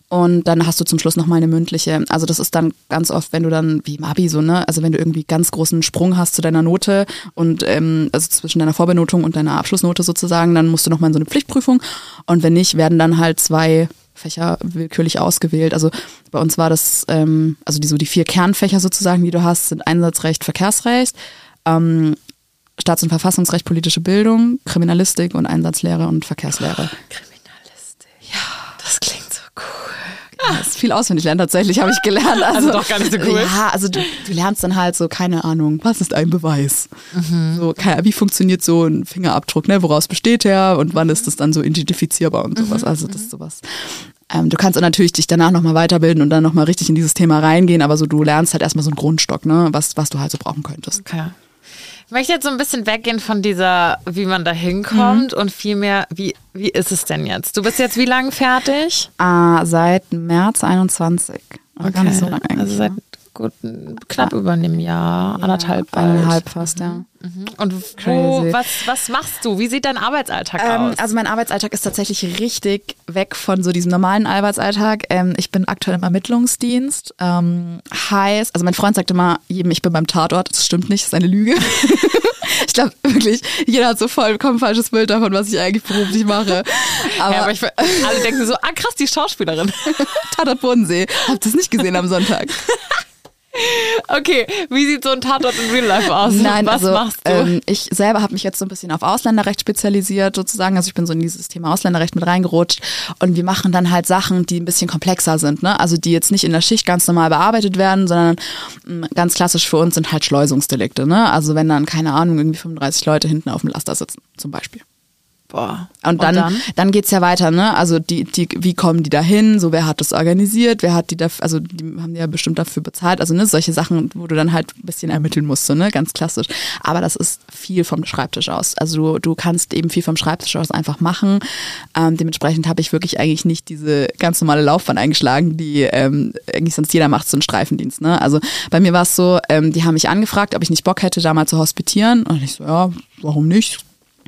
Und dann hast du zum Schluss nochmal eine mündliche. Also das ist dann ganz oft, wenn du dann, wie im Abi so, ne, also wenn du irgendwie ganz großen Sprung hast zu deiner Note und ähm, also zwischen deiner Vorbenotung und deiner Abschlussnote sozusagen, dann musst du nochmal in so eine Pflichtprüfung. Und wenn nicht, werden dann halt zwei Fächer willkürlich ausgewählt. Also bei uns war das, ähm, also die so die vier Kernfächer sozusagen, die du hast, sind Einsatzrecht, Verkehrsrecht, ähm, Staats- und Verfassungsrecht, politische Bildung, Kriminalistik und Einsatzlehre und Verkehrslehre. Kriminalistik. Ja, das klingt so cool. Das ist viel auswendig lernen tatsächlich, habe ich gelernt. Also, doch gar nicht so cool. Ja, also du, du lernst dann halt so, keine Ahnung, was ist ein Beweis? Mhm. So, wie funktioniert so ein Fingerabdruck, ne? Woraus besteht er und wann ist das dann so identifizierbar und Mhm. sowas. Also das ist sowas. Ähm, du kannst dann natürlich dich danach nochmal weiterbilden und dann nochmal richtig in dieses Thema reingehen, aber so du lernst halt erstmal so einen Grundstock, ne? Was, was du halt so brauchen könntest. Okay. Ich möchte jetzt so ein bisschen weggehen von dieser, wie man da hinkommt und vielmehr, wie, wie ist es denn jetzt? Du bist jetzt wie lange fertig? Ah, seit März 21. Also gar nicht so lange eigentlich. Also seit ne? Gut, knapp über einem Jahr, anderthalb bald. Eineinhalb fast, ja. Und wo, was, was machst du? Wie sieht dein Arbeitsalltag Ähm, aus? also mein Arbeitsalltag ist tatsächlich richtig weg von so diesem normalen Arbeitsalltag. Ähm, ich bin aktuell im Ermittlungsdienst. Ähm, heißt, also mein Freund sagt immer jedem, ich bin beim Tatort. Das stimmt nicht, das ist eine Lüge. ich glaube wirklich, jeder hat so vollkommen falsches Bild davon, was ich eigentlich beruflich mache. Aber, ja, aber ich, alle denken so, ah krass, die Schauspielerin. Tatort Bodensee, habt ihr es nicht gesehen am Sonntag? Okay, wie sieht so ein Tatort in Real Life aus? Nein, was also, machst du? Ähm, ich selber habe mich jetzt so ein bisschen auf Ausländerrecht spezialisiert sozusagen. Also ich bin so in dieses Thema Ausländerrecht mit reingerutscht und wir machen dann halt Sachen, die ein bisschen komplexer sind. Ne? Also die jetzt nicht in der Schicht ganz normal bearbeitet werden, sondern mh, ganz klassisch für uns sind halt Schleusungsdelikte. Ne? Also wenn dann, keine Ahnung, irgendwie 35 Leute hinten auf dem Laster sitzen zum Beispiel. Boah. Und dann, dann? geht's ja weiter, ne? Also die, die, wie kommen die da hin? So, wer hat das organisiert? Wer hat die da, also die haben ja bestimmt dafür bezahlt. Also ne, solche Sachen, wo du dann halt ein bisschen ermitteln musst, so, ne? Ganz klassisch. Aber das ist viel vom Schreibtisch aus. Also du, du kannst eben viel vom Schreibtisch aus einfach machen. Ähm, dementsprechend habe ich wirklich eigentlich nicht diese ganz normale Laufbahn eingeschlagen, die ähm, eigentlich sonst jeder macht, so einen Streifendienst. Ne? Also bei mir war es so, ähm, die haben mich angefragt, ob ich nicht Bock hätte, da mal zu hospitieren. Und ich so, ja, warum nicht?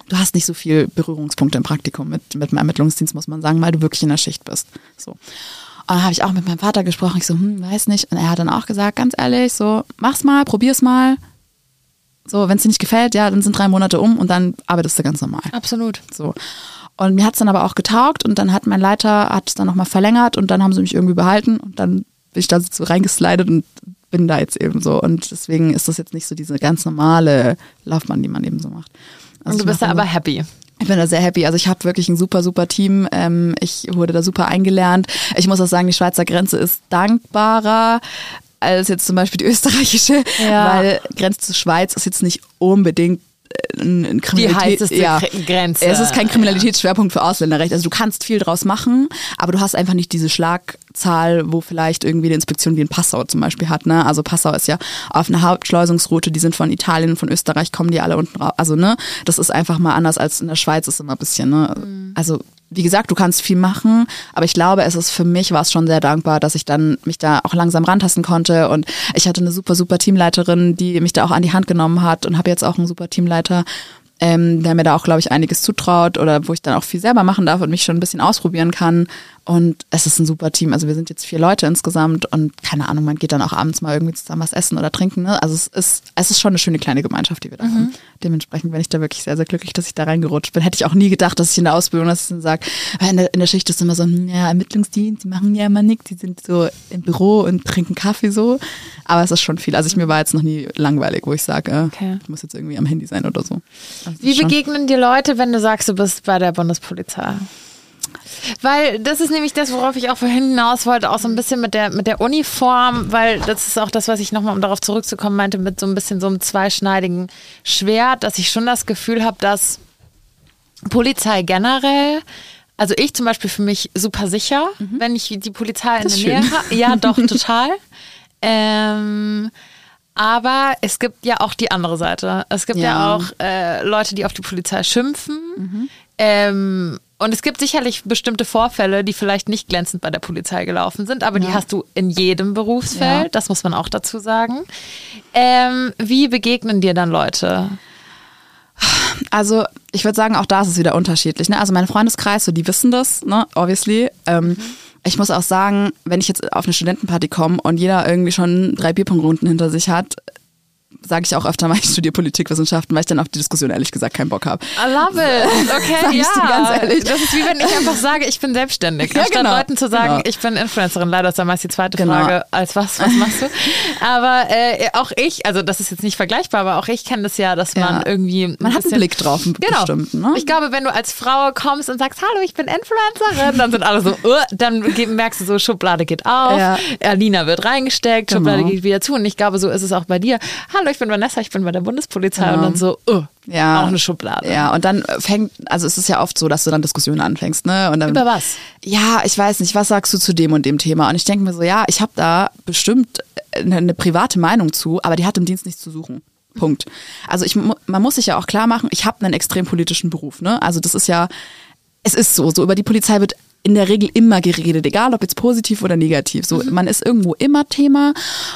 Du hast nicht so viel Berührungspunkte im Praktikum mit, mit dem Ermittlungsdienst, muss man sagen, weil du wirklich in der Schicht bist. So. Und dann habe ich auch mit meinem Vater gesprochen. Ich so, hm, weiß nicht. Und er hat dann auch gesagt, ganz ehrlich, so, mach's mal, probier's mal. So, wenn es dir nicht gefällt, ja, dann sind drei Monate um und dann arbeitest du ganz normal. Absolut. So. Und mir hat's dann aber auch getaugt und dann hat mein Leiter, hat es dann nochmal verlängert und dann haben sie mich irgendwie behalten und dann bin ich da so reingeslidet und bin da jetzt eben so. Und deswegen ist das jetzt nicht so diese ganz normale Laufbahn, die man eben so macht. Also Und du bist da aber happy. ich bin da sehr happy. Also ich habe wirklich ein super, super Team. Ähm, ich wurde da super eingelernt. Ich muss auch sagen, die Schweizer Grenze ist dankbarer als jetzt zum Beispiel die österreichische, Ja. weil Grenze zur Schweiz ist jetzt nicht unbedingt ein, Die Kriminalität, heißeste ja. Gre- Grenze. Es ist kein Kriminalitätsschwerpunkt für Ausländerrecht. Also du kannst viel draus machen, aber du hast einfach nicht diese Schlagzahl, wo vielleicht irgendwie eine Inspektion wie in Passau zum Beispiel hat. Ne? Also Passau ist ja auf einer Hauptschleusungsroute, die sind von Italien, von Österreich, kommen die alle unten raus. Also ne, das ist einfach mal anders als in der Schweiz ist immer ein bisschen. Ne? Also wie gesagt, du kannst viel machen, aber ich glaube, es ist für mich war es schon sehr dankbar, dass ich dann mich da auch langsam rantasten konnte und ich hatte eine super, super Teamleiterin, die mich da auch an die Hand genommen hat und habe jetzt auch einen super Teamleiter, ähm, der mir da auch, glaube ich, einiges zutraut oder wo ich dann auch viel selber machen darf und mich schon ein bisschen ausprobieren kann. Und es ist ein super Team. Also wir sind jetzt vier Leute insgesamt und keine Ahnung, man geht dann auch abends mal irgendwie zusammen was essen oder trinken. Ne? Also es ist, es ist schon eine schöne kleine Gemeinschaft, die wir da haben. Dementsprechend bin ich da wirklich sehr, sehr glücklich, dass ich da reingerutscht bin. Hätte ich auch nie gedacht, dass ich in der Ausbildung, dass ich dann sage, weil in der, in der Schicht ist immer so, hm, ja, Ermittlungsdienst, die machen ja immer nichts, die sind so im Büro und trinken Kaffee so. Aber es ist schon viel. Also ich mir war jetzt noch nie langweilig, wo ich sage, äh, Okay. ich muss jetzt irgendwie am Handy sein oder so. Also Wie begegnen dir Leute, wenn du sagst, du bist bei der Bundespolizei? Weil das ist nämlich das, worauf ich auch vorhin hinaus wollte, auch so ein bisschen mit der, mit der Uniform, weil das ist auch das, was ich nochmal, um darauf zurückzukommen, meinte, mit so ein bisschen so einem zweischneidigen Schwert, dass ich schon das Gefühl habe, dass Polizei generell also ich zum Beispiel für mich super sicher, mhm. wenn ich die Polizei in der Nähe habe. Ja, doch, total. ähm, aber es gibt ja auch die andere Seite. Es gibt ja, ja auch äh, Leute, die auf die Polizei schimpfen. Mhm. Ähm, und es gibt sicherlich bestimmte Vorfälle, die vielleicht nicht glänzend bei der Polizei gelaufen sind, aber ja. die hast du in jedem Berufsfeld, ja. das muss man auch dazu sagen. Ähm, wie begegnen dir dann Leute? Also ich würde sagen, auch da ist es wieder unterschiedlich. Ne? Also mein Freundeskreis, so die wissen das, ne? obviously. Ähm, mhm. Ich muss auch sagen, wenn ich jetzt auf eine Studentenparty komme und jeder irgendwie schon drei Bierpongrunden hinter sich hat, sage ich auch öfter mal, ich studiere Politikwissenschaften, weil ich dann auf die Diskussion ehrlich gesagt keinen Bock habe. I love it. Okay, ja. ganz ehrlich. Das ist wie wenn ich einfach sage, ich bin selbstständig. Ja, Anstatt genau. Leuten zu sagen, genau. ich bin Influencerin. Leider ist dann meist die zweite genau. Frage, als was, was machst du? Aber äh, auch ich, also das ist jetzt nicht vergleichbar, aber auch ich kenne das ja, dass man ja. irgendwie. Man hat einen Blick drauf, genau. bestimmt. Ne? Ich glaube, wenn du als Frau kommst und sagst, hallo, ich bin Influencerin, dann sind alle so, uh, dann merkst du so, Schublade geht auf, ja. Alina wird reingesteckt, Schublade genau. geht wieder zu. Und ich glaube, so ist es auch bei dir. Hallo, ich bin Vanessa, ich bin bei der Bundespolizei. Ja. Und dann so, uh, ja. auch eine Schublade. Ja, und dann fängt, also es ist ja oft so, dass du dann Diskussionen anfängst, ne? Und dann, Über was? Ja, ich weiß nicht, was sagst du zu dem und dem Thema? Und ich denke mir so, ja, ich habe da bestimmt eine, eine private Meinung zu, aber die hat im Dienst nichts zu suchen. Punkt. Also ich, man muss sich ja auch klar machen, ich habe einen extrem politischen Beruf. Ne? Also das ist ja, es ist so, so über die Polizei wird in der Regel immer geredet, egal ob jetzt positiv oder negativ. So, mhm. man ist irgendwo immer Thema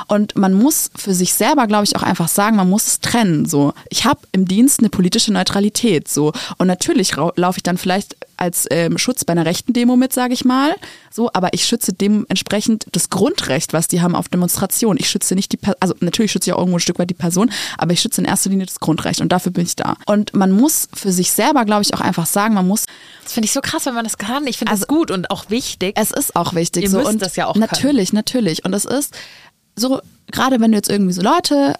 und man muss für sich selber, glaube ich, auch einfach sagen, man muss es trennen. So, ich habe im Dienst eine politische Neutralität. So und natürlich laufe ich dann vielleicht als ähm, Schutz bei einer rechten Demo mit, sage ich mal. So, aber ich schütze dementsprechend das Grundrecht, was die haben auf Demonstration. Ich schütze nicht die, per also natürlich schütze ich auch irgendwo ein Stück weit die Person, aber ich schütze in erster Linie das Grundrecht und dafür bin ich da. Und man muss für sich selber, glaube ich, auch einfach sagen, man muss. Das finde ich so krass, wenn man das kann. Ich finde also, das gut und auch wichtig. Es ist auch wichtig. Ihr so. müsst und das ja auch Natürlich, können. natürlich. Und es ist so, gerade wenn du jetzt irgendwie so Leute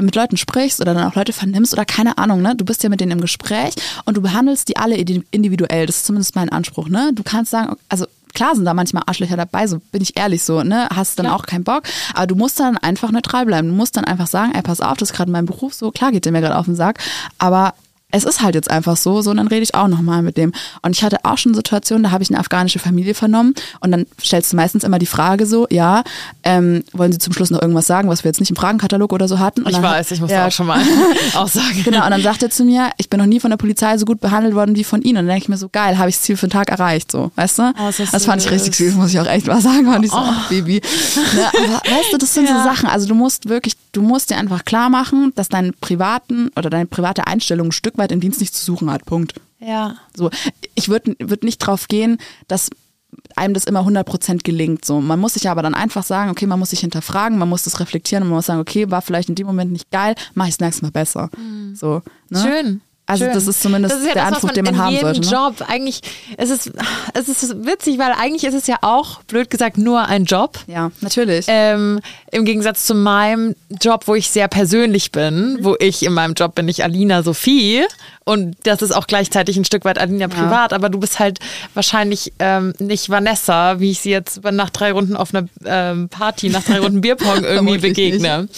mit Leuten sprichst oder dann auch Leute vernimmst oder keine Ahnung, ne? Du bist ja mit denen im Gespräch und du behandelst die alle individuell. Das ist zumindest mein Anspruch, ne? Du kannst sagen, also klar sind da manchmal Arschlöcher dabei, so bin ich ehrlich so, ne? Hast dann klar. auch keinen Bock, aber du musst dann einfach neutral bleiben. Du musst dann einfach sagen, ey, pass auf, das ist gerade mein Beruf so, klar geht der mir gerade auf den Sack, aber es ist halt jetzt einfach so, so und dann rede ich auch nochmal mit dem. Und ich hatte auch schon Situationen, da habe ich eine afghanische Familie vernommen und dann stellst du meistens immer die Frage so, ja, ähm, wollen Sie zum Schluss noch irgendwas sagen, was wir jetzt nicht im Fragenkatalog oder so hatten? Und ich weiß, ich muss ja, auch schon mal aussagen. Genau, und dann sagt er zu mir, ich bin noch nie von der Polizei so gut behandelt worden wie von Ihnen. Und dann denke ich mir so, geil, habe ich das Ziel für den Tag erreicht, so, weißt du? Oh, das, das fand ich richtig süß, muss ich auch echt mal sagen. Und ich so, oh. oh Baby. Ne, aber weißt du, das sind ja. so Sachen, also du musst wirklich, du musst dir einfach klar machen, dass deine privaten oder deine private Einstellung ein Stück weit im Dienst nicht zu suchen suchen hat. Punkt. Ja. So, ich würde würd nicht drauf gehen, dass einem das immer 100% gelingt. So, man muss sich aber dann einfach sagen, okay, man muss sich hinterfragen, man muss das reflektieren und man muss sagen, okay, war vielleicht in dem Moment nicht geil, mache ich es nächstes Mal besser. Mhm. So, ne? Schön. Also Schön. das ist zumindest das ist ja der das, Anspruch, den man haben sollte. Ne? Job eigentlich, es ist, es ist witzig, weil eigentlich ist es ja auch, blöd gesagt, nur ein Job. Ja, natürlich. Ähm, Im Gegensatz zu meinem Job, wo ich sehr persönlich bin, wo ich in meinem Job bin ich Alina Sophie und das ist auch gleichzeitig ein Stück weit Alina privat, ja. aber du bist halt wahrscheinlich ähm, nicht Vanessa, wie ich sie jetzt nach drei Runden auf einer ähm, Party, nach drei Runden Bierpong irgendwie begegne.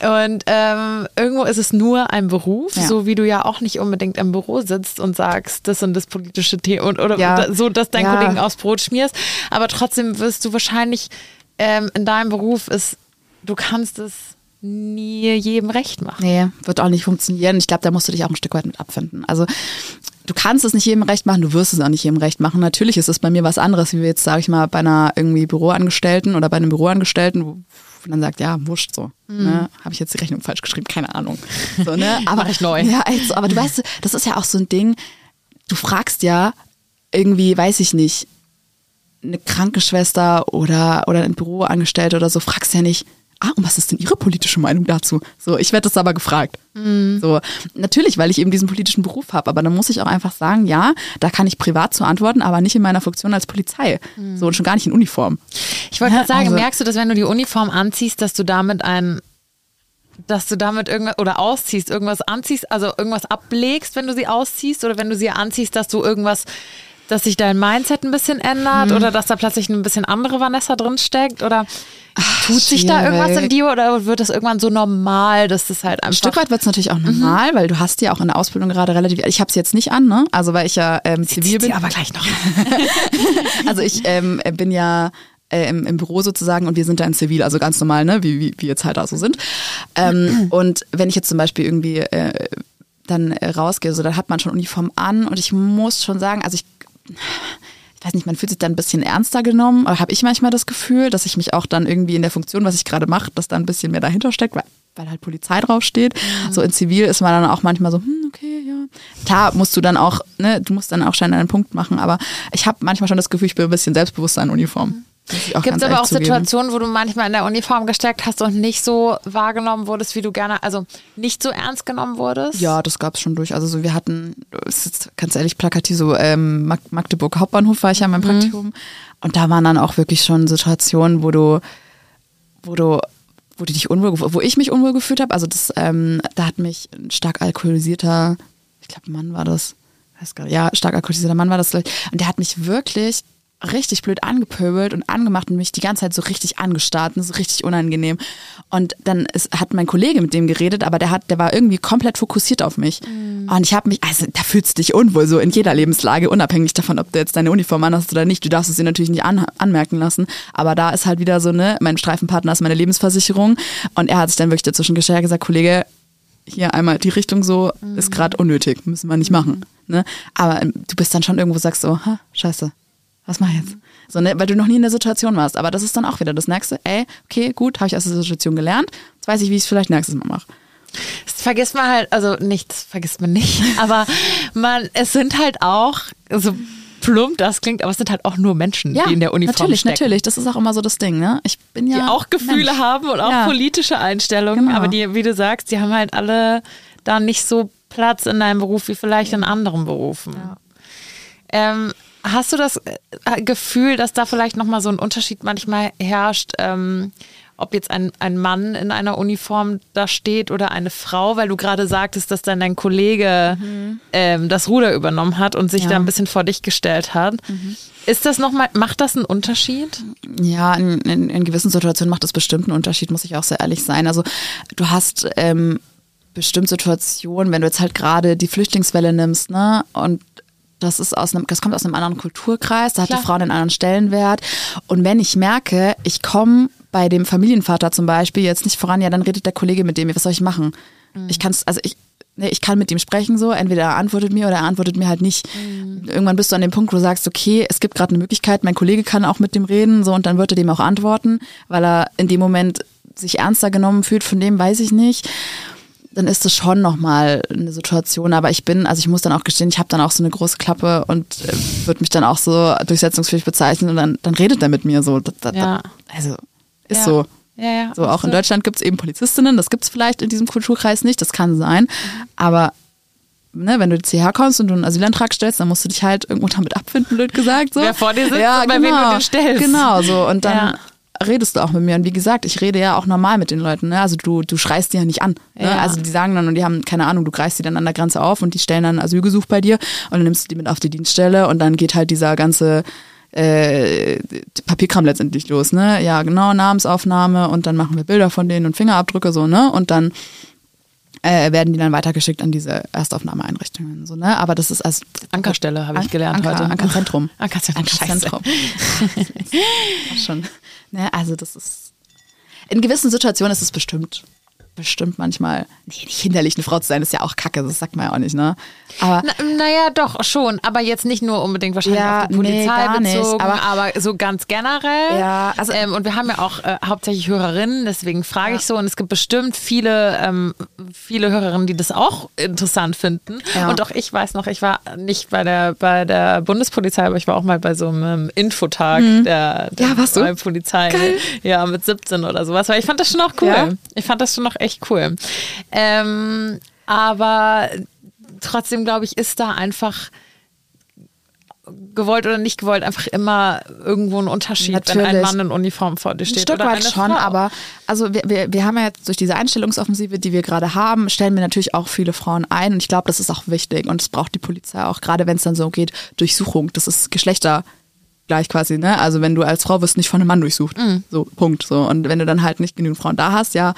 Und ähm, irgendwo ist es nur ein Beruf, ja. so wie du ja auch nicht unbedingt im Büro sitzt und sagst, das und das politische Thema und oder ja. so, dass dein Kollegen aufs Brot schmierst. Aber trotzdem wirst du wahrscheinlich ähm, in deinem Beruf ist, du kannst es nie jedem recht machen. Nee, wird auch nicht funktionieren. Ich glaube, da musst du dich auch ein Stück weit mit abfinden. Also du kannst es nicht jedem recht machen, du wirst es auch nicht jedem recht machen. Natürlich ist es bei mir was anderes, wie wir jetzt, sage ich mal, bei einer irgendwie Büroangestellten oder bei einem Büroangestellten, wo man dann sagt, ja, wurscht so. Mhm. Ne? Habe ich jetzt die Rechnung falsch geschrieben? Keine Ahnung. So, ne? Aber ich neu. Ja, also, aber du weißt, das ist ja auch so ein Ding, du fragst ja irgendwie, weiß ich nicht, eine Krankenschwester oder, oder ein Büroangestellte oder so, fragst ja nicht, ah, und was ist denn Ihre politische Meinung dazu? So, ich werde das aber gefragt. Mhm. So, natürlich, weil ich eben diesen politischen Beruf habe, aber dann muss ich auch einfach sagen, ja, da kann ich privat zu antworten, aber nicht in meiner Funktion als Polizei. Mhm. So, und schon gar nicht in Uniform. Ich wollte gerade sagen, also, merkst du, dass wenn du die Uniform anziehst, dass du damit ein dass du damit irgendwas oder ausziehst, irgendwas anziehst, also irgendwas ablegst, wenn du sie ausziehst oder wenn du sie anziehst, dass du irgendwas dass sich dein Mindset ein bisschen ändert Mhm. oder dass da plötzlich ein bisschen andere Vanessa drin steckt oder tut sich da schwierig. irgendwas in dir oder wird das irgendwann so normal, dass das halt Ein einfach Stück weit wird es natürlich auch normal, weil du hast ja auch in der Ausbildung gerade relativ, ich habe es jetzt nicht an, ne? Also weil ich ja ähm, zivil bin. aber gleich noch. Also ich ähm, bin ja äh, im, im Büro sozusagen und wir sind da in Zivil, also ganz normal, ne, wie, wie, wie jetzt halt da so sind. Ähm, und wenn ich jetzt zum Beispiel irgendwie äh, dann äh, rausgehe, so dann hat man schon Uniform an und ich muss schon sagen, also ich ich weiß nicht, man fühlt sich dann ein bisschen ernster genommen, oder habe ich manchmal das Gefühl, dass ich mich auch dann irgendwie in der Funktion, was ich gerade mache, dass da ein bisschen mehr dahinter steckt, weil, weil halt Polizei draufsteht. So in Zivil ist man dann auch manchmal so, hm, okay, ja. Klar musst du dann auch, ne, du musst dann auch schnell einen Punkt machen, aber ich habe manchmal schon das Gefühl, ich bin ein bisschen selbstbewusster in Uniform. Auch Gibt es aber auch zugeben. Situationen, wo du manchmal in der Uniform gesteckt hast und nicht so wahrgenommen wurdest, wie du gerne, also nicht so ernst genommen wurdest? Ja, das gab's schon durch. Also so, wir hatten, es ist jetzt ganz ehrlich plakativ, so ähm, Mag- Magdeburg Hauptbahnhof war ich ja in meinem Praktikum. Und da waren dann auch wirklich schon Situationen, wo du, wo du, wo du dich unwohl, wo ich mich unwohl gefühlt habe. Also das, ähm, da hat mich ein stark alkoholisierter, ich glaube Mann war das, ja, stark alkoholisierter Mann war das. Und der hat mich wirklich richtig blöd angepöbelt und angemacht und mich die ganze Zeit so richtig angestarrt und so richtig unangenehm. Und dann ist, hat mein Kollege mit dem geredet, aber der hat, der war irgendwie komplett fokussiert auf mich. Und ich habe mich, also da fühlst du dich unwohl so in jeder Lebenslage, unabhängig davon, ob du jetzt deine Uniform anhast oder nicht. Du darfst es dir natürlich nicht an, anmerken lassen. Aber da ist halt wieder so, ne, mein Streifenpartner ist meine Lebensversicherung. Und er hat sich dann wirklich dazwischen gestellt und gesagt, Kollege, hier einmal die Richtung so ist gerade unnötig, müssen wir nicht machen. Ne? Aber ähm, du bist dann schon irgendwo sagst so, ha, scheiße, was mach ich jetzt? So, ne? Weil du noch nie in der Situation warst. Aber das ist dann auch wieder das nächste, ey, okay, gut, habe ich aus der Situation gelernt. Jetzt weiß ich, wie ich es vielleicht nächstes Mal mache. Das vergisst man halt, also nichts vergisst man nicht, aber man, es sind halt auch, so plump das klingt, aber es sind halt auch nur Menschen, die in der Uniform natürlich, stecken. natürlich. Das ist auch immer so das Ding, ne? Ich bin ja Die auch Gefühle Mensch. haben und auch Ja. politische Einstellungen, Genau. aber die, wie du sagst, die haben halt alle da nicht so Platz in deinem Beruf wie vielleicht in anderen Berufen. Ähm, hast du das äh, Gefühl, dass da vielleicht nochmal so ein Unterschied manchmal herrscht, ähm, ob jetzt ein, ein Mann in einer Uniform da steht oder eine Frau, weil du gerade sagtest, dass dann dein Kollege ähm, das Ruder übernommen hat und sich Ja. da ein bisschen vor dich gestellt hat. Ist das nochmal, macht das einen Unterschied? Ja, in, in, in gewissen Situationen macht das bestimmt einen Unterschied, muss ich auch sehr ehrlich sein. Also du hast ähm, bestimmt Situationen, wenn du jetzt halt gerade die Flüchtlingswelle nimmst, ne? Und das ist aus einem, das kommt aus einem anderen Kulturkreis, da hat Klar. die Frau einen anderen Stellenwert. Und wenn ich merke, ich komme bei dem Familienvater zum Beispiel jetzt nicht voran, ja, dann redet der Kollege mit dem, was soll ich machen? Ich kann also ich, ne, ich kann mit ihm sprechen so, entweder er antwortet mir oder er antwortet mir halt nicht. Irgendwann bist du an dem Punkt, wo du sagst, okay, es gibt gerade eine Möglichkeit, mein Kollege kann auch mit dem reden, so und dann wird er dem auch antworten, weil er in dem Moment sich ernster genommen fühlt, von dem weiß ich nicht. Dann ist das schon nochmal eine Situation, aber ich bin, also ich muss dann auch gestehen, ich habe dann auch so eine große Klappe und äh, würde mich dann auch so durchsetzungsfähig bezeichnen und dann, dann redet er mit mir so. Das, das, Ja. Also ist Ja. so. Ja, ja. So, auch in Deutschland gibt es eben Polizistinnen, das gibt es vielleicht in diesem Kulturkreis nicht, das kann sein. Aber ne, wenn du jetzt hierher kommst und du einen Asylantrag stellst, dann musst du dich halt irgendwo damit abfinden, blöd gesagt. So. Wer vor dir sitzt und bei wem du den stellst. Genau, so. Und dann Ja. Redest du auch mit mir. Und wie gesagt, ich rede ja auch normal mit den Leuten. Ne? Also du, du schreist die ja nicht an. Ne? Ja. Also die sagen dann, und die haben, keine Ahnung, du greifst die dann an der Grenze auf und die stellen dann Asylgesuch bei dir und dann nimmst du die mit auf die Dienststelle und dann geht halt dieser ganze äh, Papierkram letztendlich los, ne? Ja, genau, Namensaufnahme und dann machen wir Bilder von denen und Fingerabdrücke so, ne? Und dann äh, werden die dann weitergeschickt an diese Erstaufnahmeeinrichtungen, so, ne? Aber das ist also Ankerstelle habe ich gelernt Anker, heute. Ankerzentrum. Ankerzentrum. Ankerzentrum. Auch schon. Ne, also das ist in gewissen Situationen ist es bestimmt bestimmt manchmal nee, nicht hinderlich eine Frau zu sein, ist ja auch Kacke, das sagt man ja auch nicht, ne? Aber Na, naja, doch, schon. Aber jetzt nicht nur unbedingt wahrscheinlich Ja, auf die nee, Polizei nicht, bezogen, aber- aber, so ganz generell. Ja, also- ähm, und wir haben ja auch äh, hauptsächlich Hörerinnen, deswegen frage ich so. Und es gibt bestimmt viele, ähm, viele Hörerinnen, die das auch interessant finden. Ja. Und auch ich weiß noch, ich war nicht bei der, bei der Bundespolizei, aber ich war auch mal bei so einem Infotag der, der Mhm. Ja, warst du? neuen Polizei. Ja, mit 17 oder sowas. Weil ich fand das schon auch cool. Ja? Ich fand das schon auch echt cool. Ähm, aber trotzdem, glaube ich, ist da einfach gewollt oder nicht gewollt, einfach immer irgendwo ein Unterschied, wenn ein Natürlich. Mann in Uniform vor dir Ein steht. Stück oder weit schon, Frau. aber also wir, wir, wir haben ja jetzt durch diese Einstellungsoffensive, die wir gerade haben, stellen wir natürlich auch viele Frauen ein und ich glaube, das ist auch wichtig und das braucht die Polizei auch, gerade wenn es dann so geht, Durchsuchung, das ist Geschlechter gleich quasi, ne? Also wenn du als Frau wirst nicht von einem Mann durchsucht. So, Punkt. So. Und wenn du dann halt nicht genügend Frauen da hast, ja,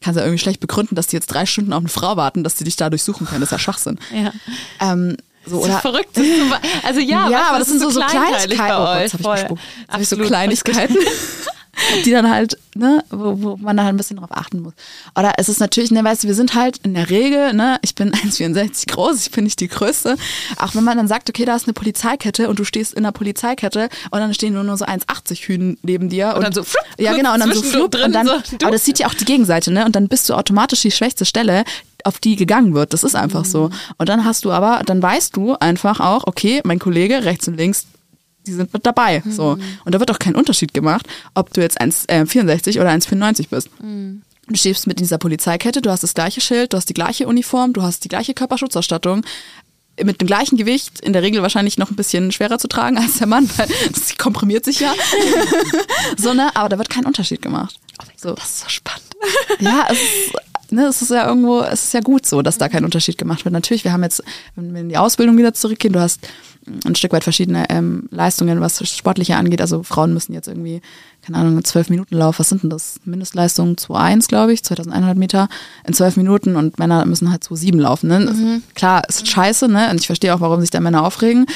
kannst du ja irgendwie schlecht begründen, dass die jetzt drei Stunden auf eine Frau warten, dass die dich da durchsuchen können. Das ist ja Schwachsinn. Ja. Ähm, so, oder verrückt. Das ist so, also ja, ja, du, aber das sind so, so Kleinigkeiten. bei Oh Gott, hab ich. Jetzt hab ich so Absolut. Kleinigkeiten, die dann halt, ne, wo, wo man da halt ein bisschen drauf achten muss. Oder es ist natürlich, ne, weißt du, wir sind halt in der Regel, ne, ich bin 1,64 groß, ich bin nicht die Größte. Auch wenn man dann sagt, okay, da ist eine Polizeikette und du stehst in der Polizeikette und dann stehen nur, nur so 1,80 Hühn neben dir. Und, dann so flupp, Ja, genau, und dann so flupp und dann, so, aber das sieht ja auch die Gegenseite, ne, und dann bist du automatisch die schwächste Stelle, auf die gegangen wird. Das ist einfach so. Mhm. Und dann hast du aber, dann weißt du einfach auch, okay, mein Kollege rechts und links, die sind mit dabei. So. Mhm. Und da wird auch kein Unterschied gemacht, ob du jetzt 1,64 oder 1,95 bist. Mhm. Du stehst mit dieser Polizeikette, du hast das gleiche Schild, du hast die gleiche Uniform, du hast die gleiche Körperschutzausstattung. Mit dem gleichen Gewicht, in der Regel wahrscheinlich noch ein bisschen schwerer zu tragen als der Mann, weil das komprimiert sich ja. so, ne? Aber da wird kein Unterschied gemacht. So. Das ist so spannend. Ja, es ist, ne, es ist ja irgendwo, es ist ja gut so, dass da kein Unterschied gemacht wird. Natürlich, wir haben jetzt, wenn wir in die Ausbildung wieder zurückgehen, du hast ein Stück weit verschiedene ähm, Leistungen, was Sportliche angeht. Also Frauen müssen jetzt irgendwie, keine Ahnung, einen 12-Minuten-Lauf, was sind denn das? Mindestleistung 2,1, glaube ich, 2100 Meter in 12 Minuten und Männer müssen halt 2,7 laufen. Ne? Das- Klar, ist scheiße, ne? Und ich verstehe auch, warum sich da Männer aufregen.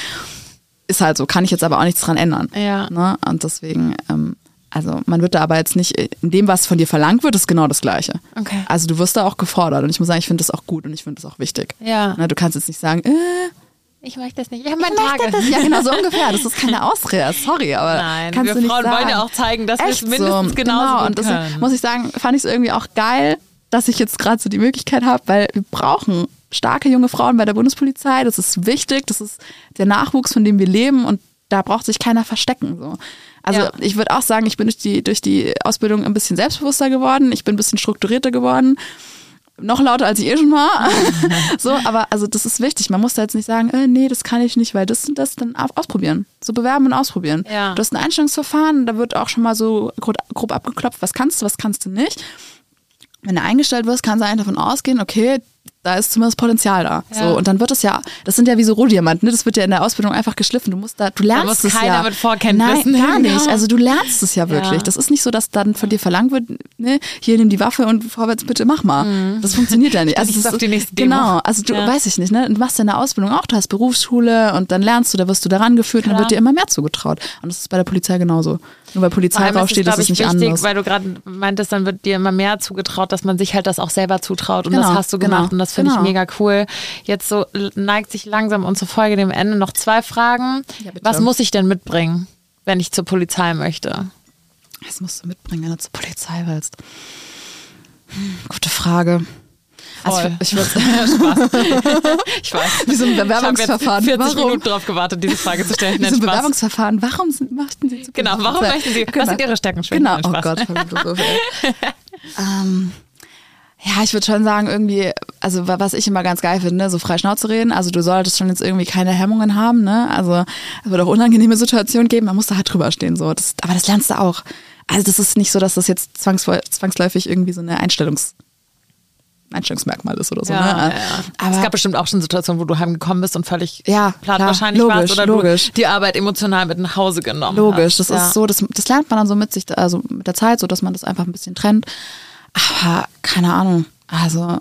Ist halt so, kann ich jetzt aber auch nichts dran ändern. Ja. Ne? Und deswegen, ähm, also man wird da aber jetzt nicht, in dem, was von dir verlangt wird, ist genau das Gleiche. Okay. Also du wirst da auch gefordert und ich muss sagen, ich finde das auch gut und ich finde das auch wichtig. Ja. Ne, du kannst jetzt nicht sagen, äh, Ich möchte das nicht. Ich habe meine Tage. das. Ja, genau so ungefähr. Das ist keine Ausrede, sorry, aber Nein, kannst wir du nicht Frauen sagen. wollen ja auch zeigen, dass wir es mindestens so. genauso genau. Und deswegen muss ich sagen, fand ich es irgendwie auch geil, dass ich jetzt gerade so die Möglichkeit habe, weil wir brauchen starke junge Frauen bei der Bundespolizei. Das ist wichtig. Das ist der Nachwuchs, von dem wir leben und da braucht sich keiner verstecken. So. Also Ja. ich würde auch sagen, ich bin durch die, durch die Ausbildung ein bisschen selbstbewusster geworden. Ich bin ein bisschen strukturierter geworden. Noch lauter, als ich eh schon war. so, aber also das ist wichtig. Man muss da jetzt nicht sagen, äh, nee, das kann ich nicht, weil das und das dann au- ausprobieren. So bewerben und ausprobieren. Ja. Du hast ein Einstellungsverfahren, da wird auch schon mal so grob, grob abgeklopft, was kannst du, was kannst du nicht. Wenn du eingestellt wirst, kannst du eigentlich davon ausgehen, okay, da ist zumindest Potenzial da. Ja. So, und dann wird es ja, das sind ja wie so Rohdiamanten, ne? das wird ja in der Ausbildung einfach geschliffen. Du musst da, du lernst muss es keiner ja. mit Vorkenntnissen Nein, gar nicht. Also du lernst es ja wirklich. Ja. Das ist nicht so, dass dann von dir verlangt wird, ne, hier nimm die Waffe und vorwärts bitte mach mal. Das funktioniert ja nicht. Also das auf ist- die nächste Demo. Genau, also du Ja. weiß ich nicht, ne? Du machst ja in der Ausbildung auch, du hast Berufsschule und dann lernst du, da wirst du daran geführt und dann Klar. wird dir immer mehr zugetraut. Und das ist bei der Polizei genauso. Nur weil Polizei draufsteht, ist glaub es ich, nicht wichtig, anders. weil du gerade meintest, dann wird dir immer mehr zugetraut, dass man sich halt das auch selber zutraut. Und Genau, das hast du genau, gemacht und das finde genau. ich mega cool. Jetzt so neigt sich langsam unsere Folge dem Ende. Noch zwei Fragen. Ja. Was muss ich denn mitbringen, wenn ich zur Polizei möchte? Was musst du mitbringen, wenn du zur Polizei willst? Hm, gute Frage. Also ich, ich würde Ich weiß. Wie so ein Ich habe Bewerbungsverfahren. jetzt 40 Warum? Minuten drauf gewartet, diese Frage zu stellen. Wie so ein Spaß. Bewerbungsverfahren. Warum sind, möchten Sie zur Genau, warum Polizei? möchten Sie? Was sind Ihre Stärken? Genau, oh. Gott. Ey. ähm, ja, ich würde schon sagen, irgendwie, also wa- was ich immer ganz geil finde, so frei Schnauze reden. Also du solltest schon jetzt irgendwie keine Hemmungen haben, ne? Also es wird auch unangenehme Situationen geben, man muss da halt drüber stehen. So. Das, aber das lernst du auch. Also das ist nicht so, dass das jetzt zwangsläufig irgendwie so eine Einstellungs, Einstellungsmerkmal ist oder so. Ja, ne? ja. Aber es gab bestimmt auch schon Situationen, wo du heimgekommen bist und völlig Ja, platt klar, wahrscheinlich logisch, warst oder logisch. die Arbeit emotional mit nach Hause genommen Logisch, das hast. Ja. ist so, das, das lernt man dann so mit sich, also mit der Zeit, so dass man das einfach ein bisschen trennt. Aber keine Ahnung, also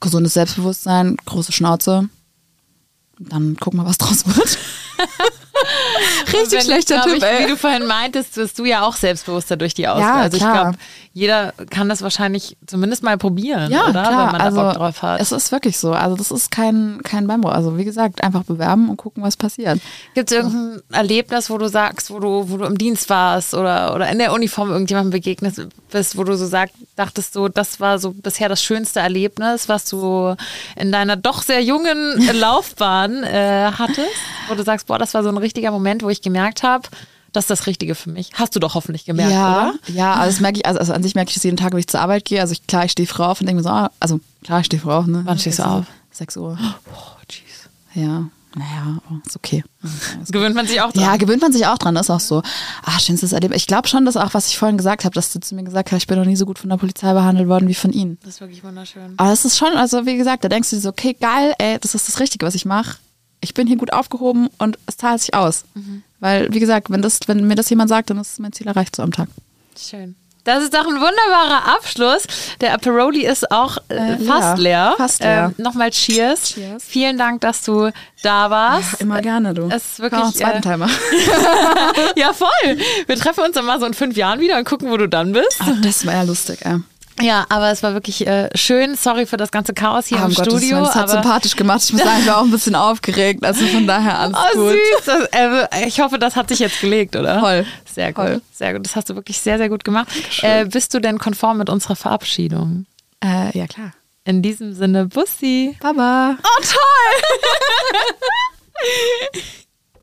gesundes Selbstbewusstsein, große Schnauze. Dann gucken wir, was draus wird. Richtig Wenn, schlechter Typ, ich, ey. Wie du vorhin meintest, wirst du ja auch selbstbewusster durch die Ausbildung. Ja, also ich glaube, jeder kann das wahrscheinlich zumindest mal probieren, Ja, oder? klar. Wenn man also, da Bock drauf hat. Es ist wirklich so. Also das ist kein, kein Beinbruch. Also wie gesagt, einfach bewerben und gucken, was passiert. Gibt es irgendein Erlebnis, wo du sagst, wo du, wo du im Dienst warst oder, oder in der Uniform irgendjemandem begegnet bist, wo du so sagst, dachtest du, das war so bisher das schönste Erlebnis, was du in deiner doch sehr jungen Laufbahn äh, hattest? Wo du sagst, boah, das war so ein richtiger Moment, wo ich gemerkt habe, das ist das Richtige für mich. Hast du doch hoffentlich gemerkt, ja, oder? ja, also das merke ich, also, also an sich merke ich das jeden Tag, wenn ich zur Arbeit gehe. Also ich, klar, ich stehe früh auf und denke mir so, ah, also klar, ich stehe früh auf, ne? Wann stehst du auf? 6 Uhr. Oh, jeez. Ja, naja, oh, ist okay. Gewöhnt man sich auch dran. Ja, gewöhnt man sich auch dran, ist auch so. Ah, schönstes Erlebnis. Ich glaube schon, dass auch, was ich vorhin gesagt habe, dass du zu mir gesagt hast, ich bin noch nie so gut von der Polizei behandelt worden wie von ihnen. Das ist wirklich wunderschön. Aber das ist schon, also wie gesagt, da denkst du dir so, okay, geil, ey, das ist das Richtige, was ich mache. Ich bin hier gut aufgehoben und es zahlt sich aus. Weil, wie gesagt, wenn, das, wenn mir das jemand sagt, dann ist mein Ziel erreicht so am Tag. Schön. Das ist doch ein wunderbarer Abschluss. Der Aperoli ist auch äh, Äh, fast ja, leer. fast leer. Ähm, Nochmal Cheers. Cheers. Vielen Dank, dass du da warst. Immer gerne, du. Es ist wirklich, einen zweiten äh, Timer. Ja, voll. Wir treffen uns dann mal so in fünf Jahren wieder und gucken, wo du dann bist. Ah, das war ja lustig, ey. Ja, aber es war wirklich äh, schön. Sorry für das ganze Chaos hier Ah, im um Gottes Studio. Willen, das hat aber sympathisch gemacht. Ich muss sagen, ich war auch ein bisschen aufgeregt. Also von daher alles Oh, gut. süß. Das, äh, ich hoffe, das hat sich jetzt gelegt, oder? Voll. Sehr gut. Voll. Sehr gut. Das hast du wirklich sehr, sehr gut gemacht. Äh, bist du denn konform mit unserer Verabschiedung? Äh, ja, klar. In diesem Sinne, Bussi. Baba. Oh, toll!